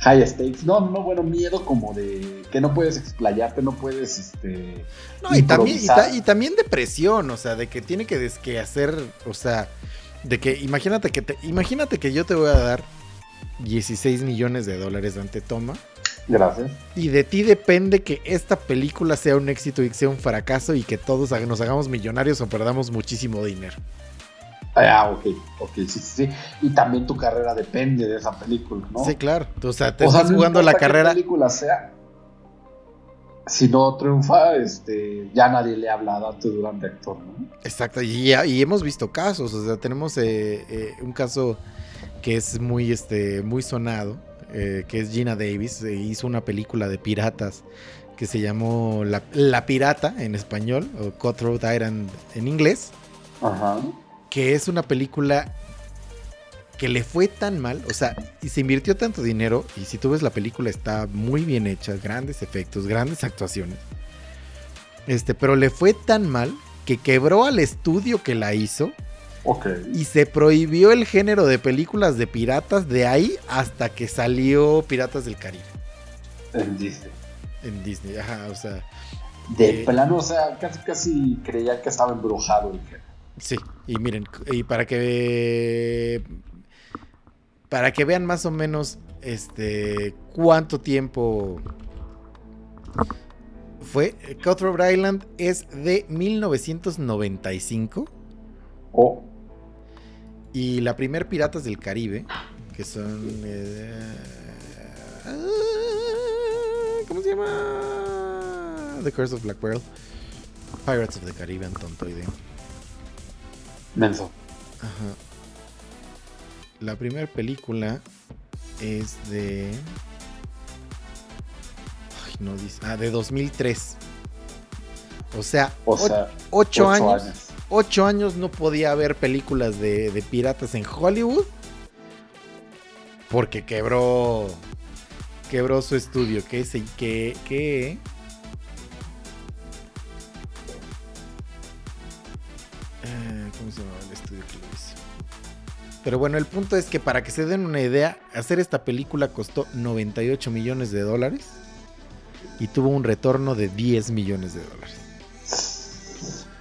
High stakes. No, no, bueno, miedo como de que no puedes explayarte, no puedes, este... No, y también, y, improvisar. ta- y también depresión, o sea, de que tiene que, que hacer, o sea, de que imagínate que te, imagínate que yo te voy a dar 16 millones de dólares de antetoma Gracias. y de ti depende que esta película sea un éxito y que sea un fracaso y que todos nos hagamos millonarios o perdamos muchísimo dinero. Ah, ok, ok, sí, sí, sí. Y también tu carrera depende de esa película, ¿no? Sí, claro. O sea, te O sea, estás no jugando la carrera. película sea. Si no triunfa, este, ya nadie le ha hablado a tu durante actor, ¿no? Exacto, y, ya- y hemos visto casos, o sea, tenemos eh, eh, un caso que es muy, este, muy sonado, eh, que es Gina Davis, hizo una película de piratas que se llamó La, La Pirata en español, o Cutthroat Island en inglés, Ajá. que es una película que le fue tan mal, o sea, y se invirtió tanto dinero, y si tú ves la película está muy bien hecha, grandes efectos, grandes actuaciones, este, pero le fue tan mal que quebró al estudio que la hizo Ok. y se prohibió el género de películas de piratas de ahí hasta que salió Piratas del Caribe En Disney. en Disney, ajá, o sea, De Eh. plano, o sea, casi casi creía que estaba embrujado el género. Sí, y miren, y para que para que vean más o menos este cuánto tiempo fue Cutthroat Island es de 1995 O y la primer Piratas del Caribe que son eh, ah, ¿cómo se llama? The Curse of Black Pearl. Pirates of the Caribbean, tontoide. menso. Ajá. La primera película es de. Ay, no dice. Ah, de 2003. O sea, O sea, ocho, años, Ocho años no podía haber películas de, de piratas en Hollywood. Porque quebró. Quebró su estudio. Que se. Que. que Pero bueno, el punto es que para que se den una idea, hacer esta película costó 98 millones de dólares y tuvo un retorno de 10 millones de dólares.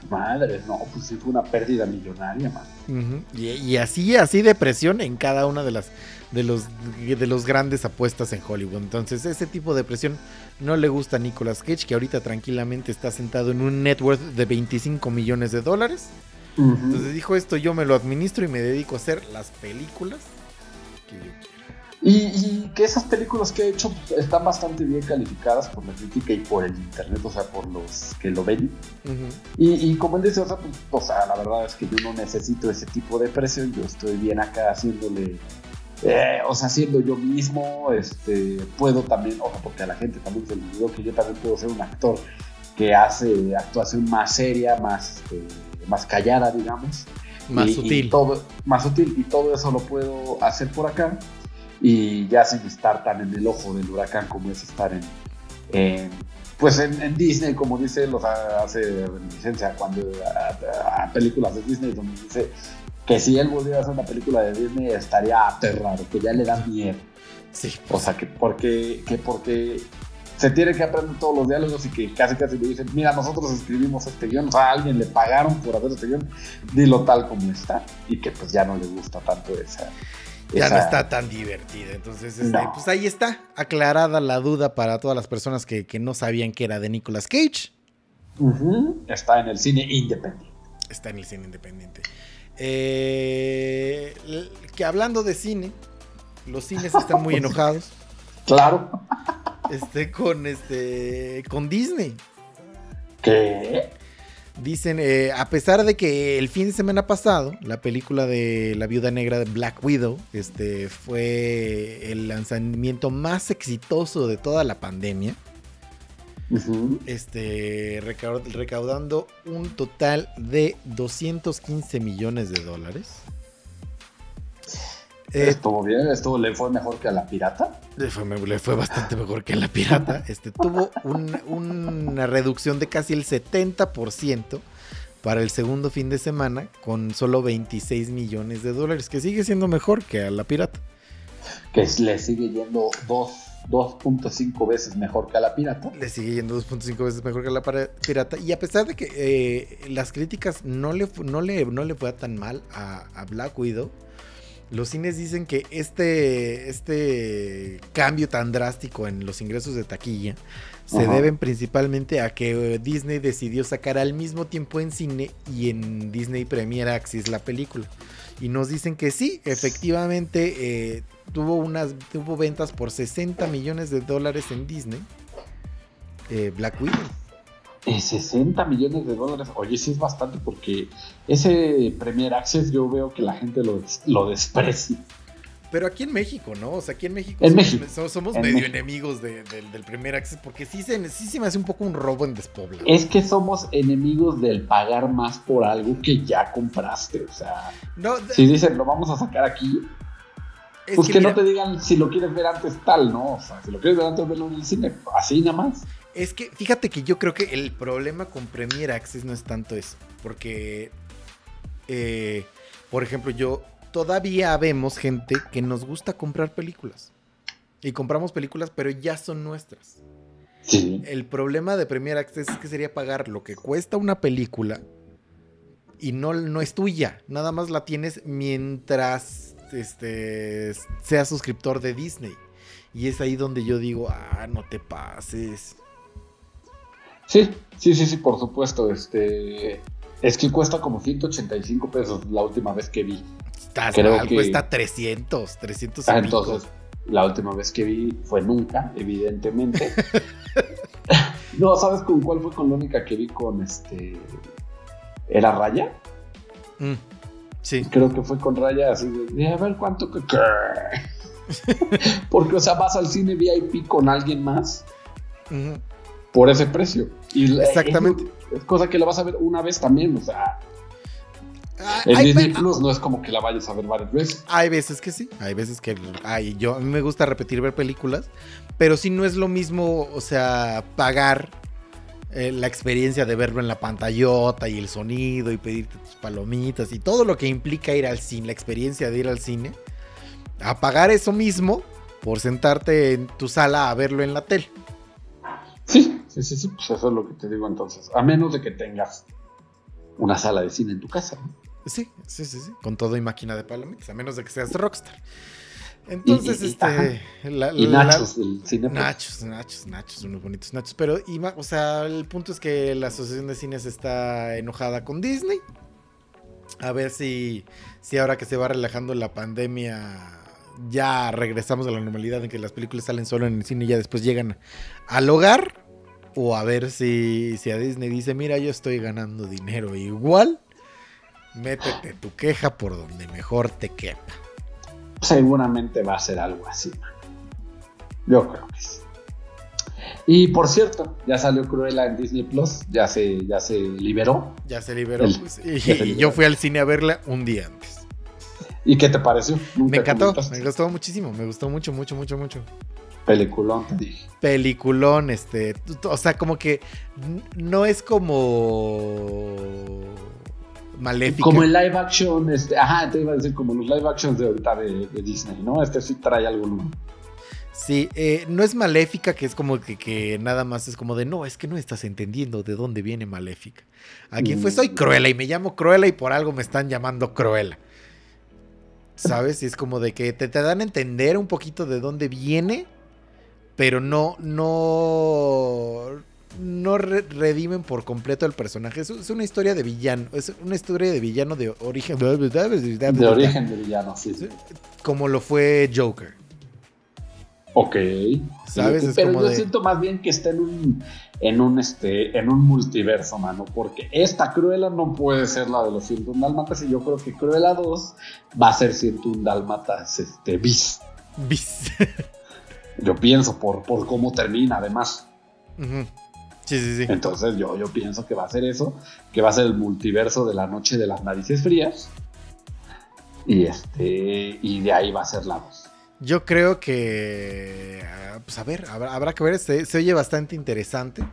Madre, no, pues sí fue una pérdida millonaria, man. Y así, así de presión en cada una de las de los de los grandes apuestas en Hollywood. Entonces, ese tipo de presión no le gusta a Nicolas Cage, que ahorita tranquilamente está sentado en un net worth de 25 millones de dólares. Entonces dijo esto, yo me lo administro y me dedico a hacer las películas que yo quiera. Y, y que esas películas que he hecho están bastante bien calificadas por la crítica y por el internet, o sea, por los que lo ven. Y, y como él dice, o sea, pues, o sea, la verdad es que yo no necesito ese tipo de presión, yo estoy bien acá haciéndole, eh, o sea, siendo yo mismo, este, puedo también, ojo, porque a la gente también se le olvidó que yo también puedo ser un actor que hace actuación más seria, más, este, más callada, digamos. Más Y- y todo, más sutil, y todo eso lo puedo hacer por acá, y ya sin estar tan en el ojo del huracán como es estar en, en, pues en, en Disney, como dice, los hace licencia cuando a, a películas de Disney, donde dice que si él volviera a hacer una película de Disney estaría aterrado, que ya le da miedo. Sí. O sea, que porque, que porque se tiene que aprender todos los diálogos y que casi casi le dicen, mira, nosotros escribimos este guion, o sea, a alguien le pagaron por hacer este guion, dilo tal como está, y que pues ya no le gusta tanto esa... Ya no está tan divertida. Entonces, este, No. pues ahí está, aclarada la duda para todas las personas que, que no sabían que era de Nicolas Cage. Está en el cine independiente. Está en el cine independiente. Eh, que hablando de cine, los cines están muy *laughs* enojados. Claro. Este, con este. con Disney. ¿Qué? Dicen, eh, a pesar de que el fin de semana pasado, la película de La Viuda Negra de Black Widow, este, fue el lanzamiento más exitoso de toda la pandemia. Este, recau- recaudando un total de 215 millones de dólares. Eh, Estuvo bien, estuvo, le fue mejor que a la pirata. le, fue, le fue bastante mejor que en La Pirata. *laughs* Este, tuvo un- una reducción de casi el 70% para el segundo fin de semana, con solo 26 millones de dólares, que sigue siendo mejor que a La Pirata. que le sigue yendo dos- 2.5 veces mejor que a la pirata. Le sigue yendo 2.5 veces mejor que la para- pirata. Y a pesar de que eh, las críticas no le, no, le, no le fue tan mal a, a Black Widow, los cines dicen que este, este cambio tan drástico en los ingresos de taquilla se Ajá. deben principalmente a que eh, Disney decidió sacar al mismo tiempo en cine y en Disney Premier Access la película. Y nos dicen que sí, efectivamente eh, tuvo, unas, tuvo ventas por 60 millones de dólares en Disney. eh, Black Widow. Eh, 60 millones de dólares. Oye, sí es bastante porque ese Premier Access yo veo que la gente lo, lo desprecia. Pero aquí en México, ¿no? O sea, aquí en México En somos, México. so- somos En medio México. enemigos de- del- del primer access porque sí se, sí se me hace un poco un robo en despoblado. Es que somos enemigos del pagar más por algo que ya compraste. O sea, No, si dicen lo vamos a sacar aquí, es pues que que, mira, no te digan si lo quieres ver antes tal, ¿no? O sea, si lo quieres ver antes, verlo en el cine. Así nada más. Es que fíjate que yo creo que el problema con Premier Access no es tanto eso. Porque, eh, por ejemplo, yo todavía vemos gente que nos gusta comprar películas. Y compramos películas, pero ya son nuestras. Sí. El problema de Premier Access es que sería pagar lo que cuesta una película y no, no es tuya. Nada más la tienes mientras este, seas suscriptor de Disney. Y es ahí donde yo digo, ah, no te pases. Sí, sí, sí, sí, por supuesto. Este. Es que cuesta como 185 pesos la última vez que vi. Estás Creo mal, que- cuesta 300, 300 y Ah, entonces, la última vez que vi fue nunca, evidentemente. *laughs* no, ¿sabes con cuál fue con la única que vi con este. ¿Era Raya? Mm, sí. Creo que fue con Raya así de, a ver cuánto que. *laughs* Porque, o sea, vas al cine VIP con alguien más por ese precio. Y Exactamente. Es, es cosa que la vas a ver una vez también, o sea. Ah, En Disney Plus no es como que la vayas a ver varias veces. hay veces que sí, hay veces que ay, yo a mí me gusta repetir ver películas, pero sí no es lo mismo, o sea, pagar eh, la experiencia de verlo en la pantallota y el sonido y pedirte tus palomitas y todo lo que implica ir al cine, la experiencia de ir al cine, a pagar eso mismo por sentarte en tu sala a verlo en la tele. Sí, sí, sí, sí, pues eso es lo que te digo entonces. A menos de que tengas una sala de cine en tu casa. ¿no? Sí, sí, sí, sí. Con todo y máquina de palomitas, a menos de que seas rockstar. Entonces, Y- y- y- este. la- Y la- nachos del cine. pues, Nachos, nachos, nachos, unos bonitos nachos. Pero, o sea, el punto es que la Asociación de Cines está enojada con Disney. A ver si, si ahora que se va relajando la pandemia, ya regresamos a la normalidad en que las películas salen solo en el cine y ya después llegan al hogar. O a ver si, si a Disney dice, mira, yo estoy ganando dinero igual. Métete tu queja por donde mejor te quepa. Seguramente va a ser algo así. Yo creo que sí. Y por cierto, ya salió Cruella en Disney Plus, ya se, ya se liberó. Ya se liberó. El- pues, *laughs* y, se liberó. yo fui al cine a verla un día antes. ¿Y qué te pareció? Me encantó, comentaste. me gustó muchísimo, me gustó mucho, mucho, mucho, mucho. Peliculón, te dije. Peliculón, este. O sea, como que no es como. Maléfica. Como el live action, este, ajá, te iba a decir como los live actions de ahorita de, de Disney, ¿no? Este sí trae algo nuevo. Sí, eh, no es maléfica, que es como que, que nada más es como de no, es que no estás entendiendo de dónde viene maléfica. Aquí fue, Mm. soy Cruella y me llamo Cruella y por algo me están llamando Cruella. ¿Sabes? Y es como de que te, te dan a entender un poquito de dónde viene, pero no, no, no re- redimen por completo el personaje. Es, es una historia de villano, es una historia de villano de origen, De origen de villano, sí. sí. como lo fue Joker. Ok. ¿Sabes? Es Pero como yo de- siento más bien que está en un, en un este, en un multiverso, mano. Porque esta Cruella no puede ser la de los 101 Dálmatas. Y yo creo que Cruella 2 va a ser 101 Dálmatas este, bis. Bis. *laughs* Yo pienso por, por cómo termina, además. Sí, sí, sí. Entonces yo, yo pienso que va a ser eso, que va a ser el multiverso de la noche de las narices frías. Y este. Y de ahí va a ser la 2. Yo creo que. ah, Pues a ver, habrá, habrá que ver. Se, se oye bastante interesante.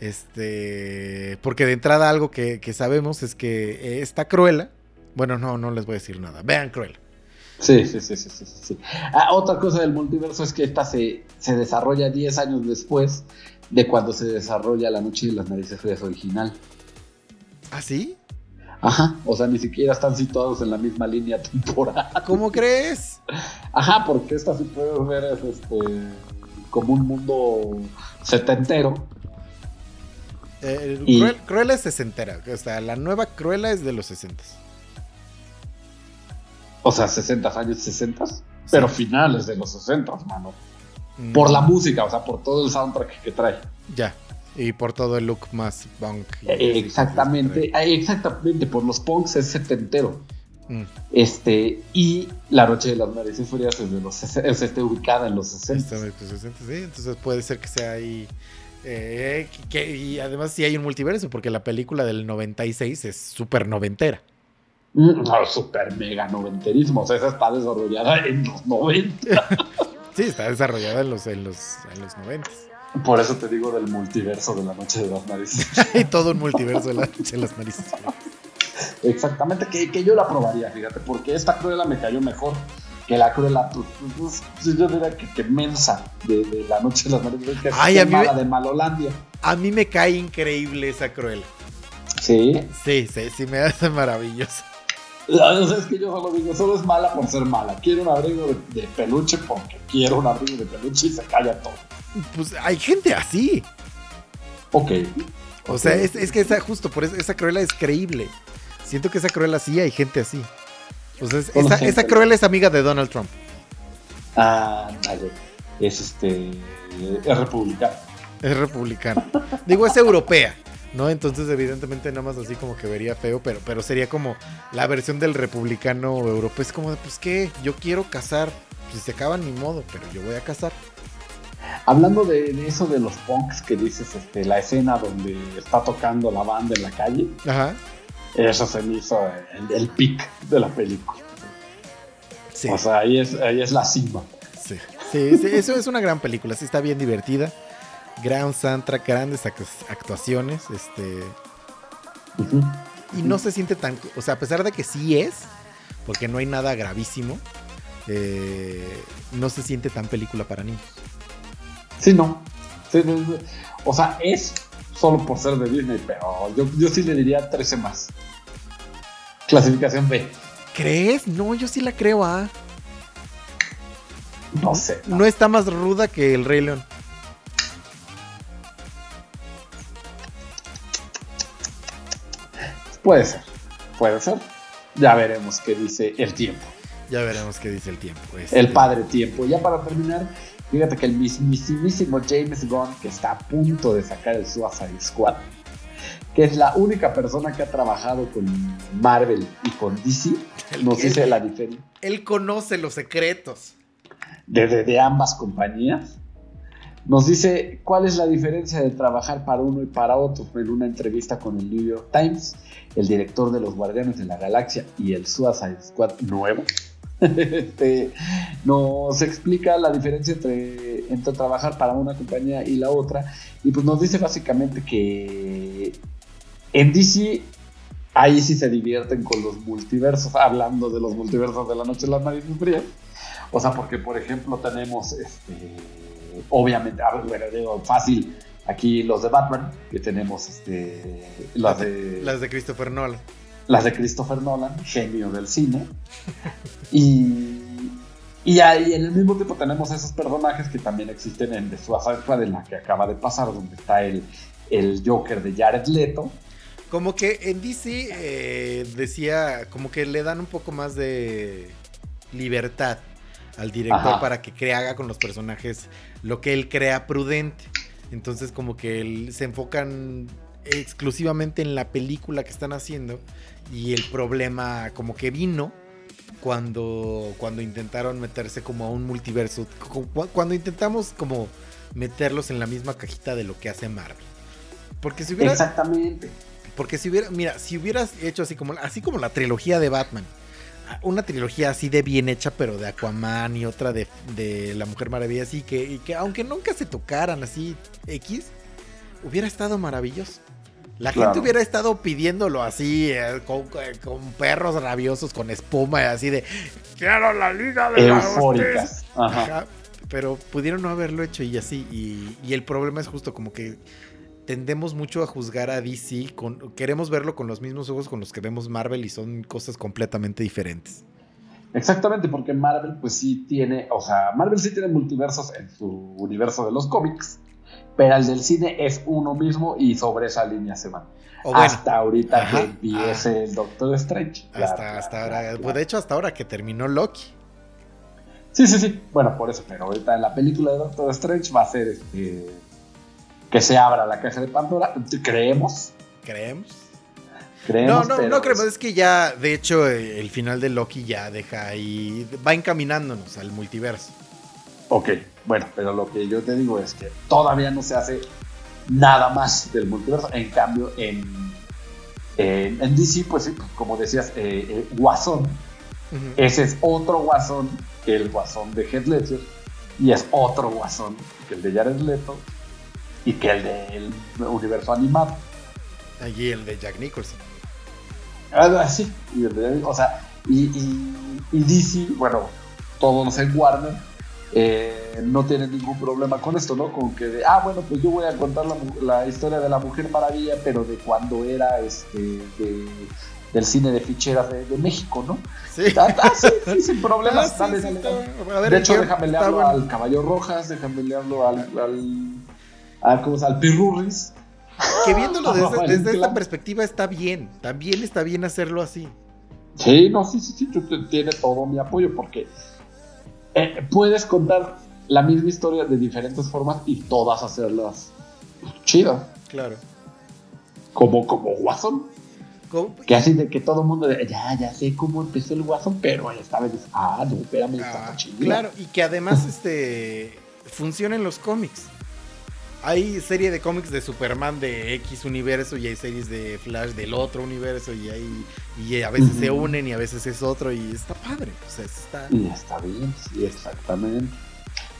Este. Porque de entrada, algo que, que sabemos es que eh, esta Cruella. Bueno, no, no les voy a decir nada. Vean Cruella. Sí, sí, sí, sí, sí, sí. Ah, otra cosa del multiverso es que esta se, se desarrolla 10 años después de cuando se desarrolla La Noche de las Narices Frías original. ¿Ah, sí? Ajá, o sea, ni siquiera están situados en la misma línea temporal. *laughs* ¿Cómo crees? Ajá, porque esta sí puedes ver es este, como un mundo setentero. Eh, Y- Cruel- Cruella es sesentera. O sea, la nueva Cruella es de los sesentas. O sea, 60 años 60, pero finales de los 60, mano. Mm, Por la música, o sea, por todo el soundtrack que trae. Ya. Y por todo el look más punk. Eh, Exactamente, eh, exactamente, por los punks es setentero. Mm. Este, y La Noche de las Narices Frías es, de los, es este, ubicada en los 60. Está en los 60, sí, entonces puede ser que sea ahí. eh, que- y además sí hay un multiverso, porque la película del 96 es súper noventera. Mm, No, super mega noventerismo. O sea, esa está desarrollada en los 90. *laughs* Sí, está desarrollada en los, en los, en los 90. Por eso te digo del multiverso de La Noche de las Narices. *laughs* Hay todo un multiverso de, la, de las narices. Exactamente, que, que yo la probaría, fíjate, porque esta Cruella me cayó mejor que la Cruella, pues, pues, pues, yo diría que, que mensa de, de La Noche de las Narices, que es Ay, a mí mala me- de Malolandia. A mí me cae increíble esa Cruella. Sí. Sí, sí, sí, me hace maravilloso. Sea, es que yo solo digo, solo es mala por ser mala. Quiero un abrigo de, de peluche porque quiero un abrigo de peluche y se calla todo. Pues hay gente así. Ok. O sea, es, es que esa, justo por eso, esa Cruella es creíble. Siento que esa Cruella sí hay gente así. O sea, es- esa, esa Cruella es amiga de Donald Trump. Ah, dale. Es este. Es republicano. Es republicana. Digo, es europea, ¿no? Entonces, evidentemente, nada más así como que vería feo, pero, pero sería como la versión del republicano europeo. Es como de, pues, ¿qué? Yo quiero casar. Si se acaban, ni modo, pero yo voy a casar. Hablando de, de eso de los punks que dices, este, la escena donde está tocando la banda en la calle, Ajá. eso se me hizo el, el pic de la película. Sí. O sea, ahí es, ahí es la cima. Sí, sí, sí, eso es una gran película, sí está bien divertida. Gran soundtrack, grandes ac- actuaciones, este... Y no se siente tan... O sea, a pesar de que sí es, porque no hay nada gravísimo, eh, no se siente tan película para niños. Sí, no. Sí, sí. O sea, es solo por ser de Disney, pero yo, yo sí le diría 13 más. Clasificación B. ¿Crees? No, yo sí la creo, ah. No sé. No está más ruda que el Rey León. Puede ser. Puede ser. Ya veremos qué dice el tiempo. Ya veremos qué dice el tiempo. este. El padre tiempo. Ya para terminar, fíjate que el mismísimo James Gunn, que está a punto de sacar el Suicide Squad, que es la única persona que ha trabajado con Marvel y con DC, nos dice la diferencia Él conoce los secretos. de ambas compañías. Nos dice cuál es la diferencia de trabajar para uno y para otro en una entrevista con el New York Times, el director de los Guardianes de la Galaxia y el Suicide Squad nuevo, *laughs* este, nos explica la diferencia entre, entre trabajar para una compañía y la otra. Y pues nos dice básicamente que en DC ahí sí se divierten con los multiversos, hablando de los multiversos de la noche de las narices frías. O sea, porque por ejemplo tenemos, este, obviamente, a ver, bueno, digo, fácil, aquí los de Batman, que tenemos este, las de... Las de Christopher Nolan. Las de Christopher Nolan, genio del cine. *laughs* y, y ahí en el mismo tiempo tenemos esos personajes que también existen en The Suicide Squad, en la que acaba de pasar, donde está el, el Joker de Jared Leto. Como que en DC eh, decía, como que le dan un poco más de libertad al director Ajá. para que crea, haga con los personajes lo que él crea prudente. Entonces como que él- se enfocan exclusivamente en la película que están haciendo y el problema como que vino cuando, cuando intentaron meterse como a un multiverso, cu- cu- cuando intentamos como meterlos en la misma cajita de lo que hace Marvel. Porque si hubiera... Exactamente. Porque si hubiera, mira, si hubieras hecho así como, así como la trilogía de Batman, una trilogía así de bien hecha, pero de Aquaman y otra de, de La Mujer Maravilla, así que, y que aunque nunca se tocaran así X, hubiera estado maravilloso. La Claro. gente hubiera estado pidiéndolo así, eh, con, eh, con perros rabiosos, con espuma, así de quiero la liga de la justicia". Eufóricas. Ajá. Ajá, pero pudieron no haberlo hecho y así. Y, y el problema es justo como que tendemos mucho a juzgar a DC. Con, queremos verlo con los mismos ojos con los que vemos Marvel y son cosas completamente diferentes. Exactamente, porque Marvel pues sí tiene, o sea, Marvel sí tiene multiversos en su universo de los cómics, pero el del cine es uno mismo y sobre esa línea se van. Bueno, hasta ahorita ajá, que empiece el Doctor Strange. hasta, Claro, hasta claro, ahora. claro, Pues de hecho, hasta ahora que terminó Loki. Sí, sí, sí. Bueno, por eso, pero ahorita en la película de Doctor Strange va a ser este, que se abra la caja de Pandora. Creemos, Creemos. creemos. No, no, no creemos. Es que ya, de hecho, el final de Loki ya deja ahí. Va encaminándonos al multiverso. Ok, bueno, pero lo que yo te digo es que todavía no se hace nada más del multiverso. En cambio, en, en, en DC, pues sí, como decías, eh, eh, Guasón, ese es otro Guasón que el Guasón de Heath Ledger y es otro Guasón que el de Jared Leto y que el del universo animado. Allí el de Jack Nicholson. Ah, sí, y el de- o sea, y, y- y DC, bueno, todos en Warner eh, no tienen ningún problema con esto, ¿no? Con que, de, ah, bueno, pues yo voy a contar la, la historia de la Mujer Maravilla, pero de cuando era este de- del cine de ficheras de, de México, ¿no? Sí. Ah, ah, sí, *laughs* sí, sin problemas, Ah, sí, dale, sí, dale, está dale. bueno. A ver, De hecho, déjame le está hablo bueno. al Caballo Rojas, déjame le hablo al, al, ¿cómo se llama? al Pirurris. Que viéndolo *laughs* desde, esta perspectiva está bien. También está bien hacerlo así. Sí, no, sí, sí, sí, tienes todo mi apoyo porque eh, puedes contar la misma historia de diferentes formas y todas hacerlas chidas, Claro. como, como Watson, Como- que así de que todo el mundo, de, ya, ya sé cómo empezó el Watson, pero esta vez, ah, no, espérame, está Ah, chida. claro, y que además este funciona en los cómics. Hay serie de cómics de Superman de X universo y hay series de Flash del otro universo y hay y a veces se unen y a veces es otro y está padre. O sea, está Y está bien, sí, exactamente.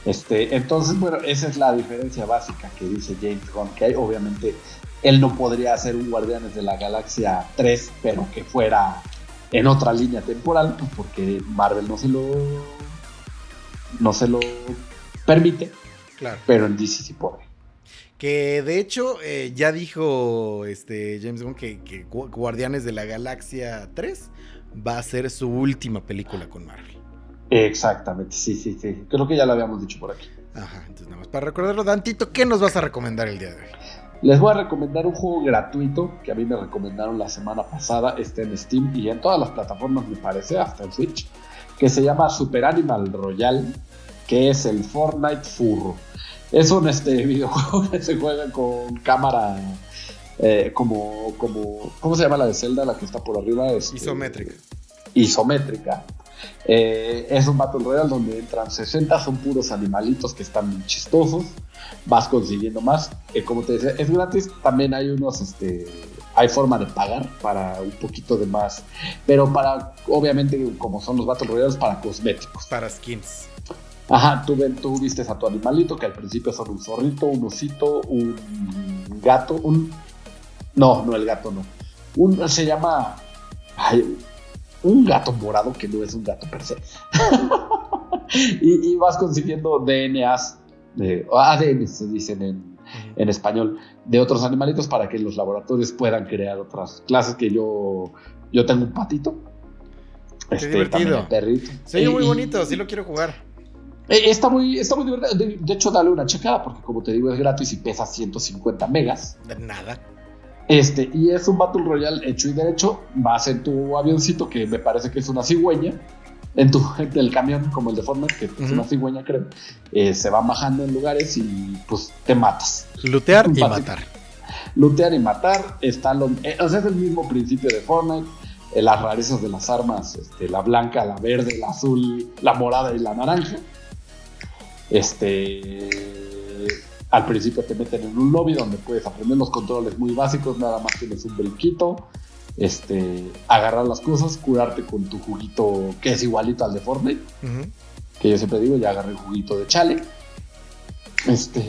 Este, entonces, bueno, esa es la diferencia básica que dice James Gunn, que hay, obviamente él no podría hacer un Guardianes de la Galaxia 3, pero que fuera en otra línea temporal, pues porque Marvel no se lo no se lo permite, claro. pero en DC sí puede. Que de hecho eh, ya dijo este James Gunn que, que Gu- Guardianes de la Galaxia 3 va a ser su última película con Marvel. Exactamente, sí, sí, sí. Creo que ya lo habíamos dicho por aquí. Ajá, entonces nada más para recordarlo, Dantito, ¿qué nos vas a recomendar el día de hoy? Les voy a recomendar un juego gratuito que a mí me recomendaron la semana pasada, está en Steam y en todas las plataformas me parece, hasta en Switch, que se llama Super Animal Royale, que es el Fortnite Furro. Es un este, *laughs* videojuego que se juega con cámara eh, como, como, ¿cómo se llama la de Zelda? La que está por arriba. Este, Isométrica. Isométrica. Eh, es un Battle Royale donde entran 60, son puros animalitos que están chistosos. Vas consiguiendo más. Eh, como te decía, es gratis. También hay unos, este, hay forma de pagar para un poquito de más. Pero para, obviamente, como son los Battle Royales, para cosméticos. Para skins. Ajá, tú, ven, tú vistes a tu animalito, que al principio son un zorrito, un osito, un gato, un... No, no, el gato no. Un, se llama... ay, un gato morado que no es un gato per se. *laughs* y, y vas consiguiendo DNAs, de, ADN se dicen en, en español, de otros animalitos para que los laboratorios puedan crear otras clases que yo... Yo tengo un patito. Este, Qué divertido. también perrito. Se oye muy Y- bonito, sí lo quiero jugar. Eh, Está muy, está muy divertido. De, de hecho, dale una checada porque, como te digo, es gratis y pesa 150 megas. De nada. Este, y es un Battle Royale hecho y derecho. Vas en tu avioncito, que me parece que es una cigüeña. En tu *laughs* en el camión, como el de Fortnite, que es una cigüeña, creo. Eh, se van bajando en lugares y pues te matas. Lootear y matar. Lootear y matar. Está lo, eh, o sea, es el mismo principio de Fortnite. Eh, las rarezas de las armas, este, la blanca, la verde, la azul, la morada y la naranja. Este. Al principio te meten en un lobby donde puedes aprender los controles muy básicos, nada más tienes un brinquito. Este, agarrar las cosas, curarte con tu juguito que es igualito al de Fortnite que yo siempre digo, ya agarré el juguito de chale. Este.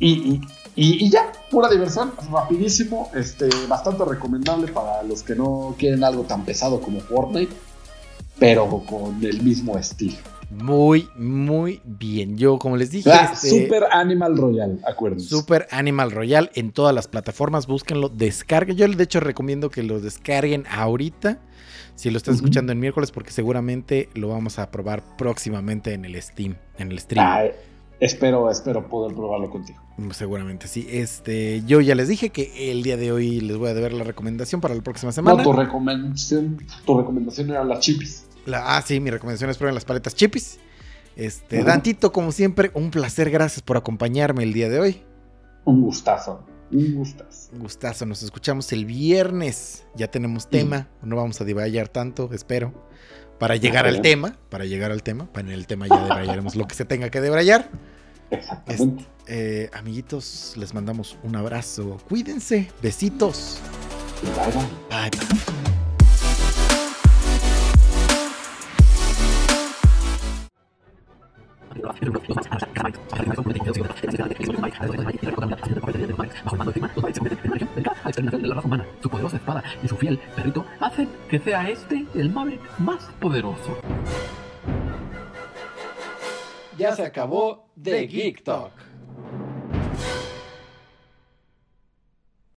y, y- y- y ya, pura diversión, rapidísimo, este, bastante recomendable para los que no quieren algo tan pesado como Fortnite, pero con el mismo estilo. Muy, muy bien. Yo, como les dije, Ah, este, Super Animal Royal, acuérdense. Super Animal Royal en todas las plataformas. Búsquenlo, descarguen. Yo de hecho recomiendo que lo descarguen ahorita. Si lo estás escuchando en miércoles, porque seguramente lo vamos a probar próximamente en el Steam, en el stream. Espero, espero poder probarlo contigo. Seguramente sí. Este, yo ya les dije que el día de hoy les voy a deber la recomendación para la próxima semana. No, tu recomendación, tu recomendación era las chipis. La- ah, sí, mi recomendación es prueben las paletas chipis. Este, Ujú. Dantito, como siempre, un placer. Gracias por acompañarme el día de hoy. Un gustazo, un gustazo. Un gustazo. Nos escuchamos el viernes. Ya tenemos tema. No vamos a divagar tanto, espero. Para llegar al tema. Para llegar al tema. Para en el tema ya debrayaremos lo que se tenga que debrayar. Exactamente. Eh, amiguitos, les mandamos un abrazo. Cuídense. Besitos. Bye, bye. Bye, bye. Su poderosa espada y su fiel perrito hacen que sea este el Maverick más poderoso. Ya se acabó The Geek Talk.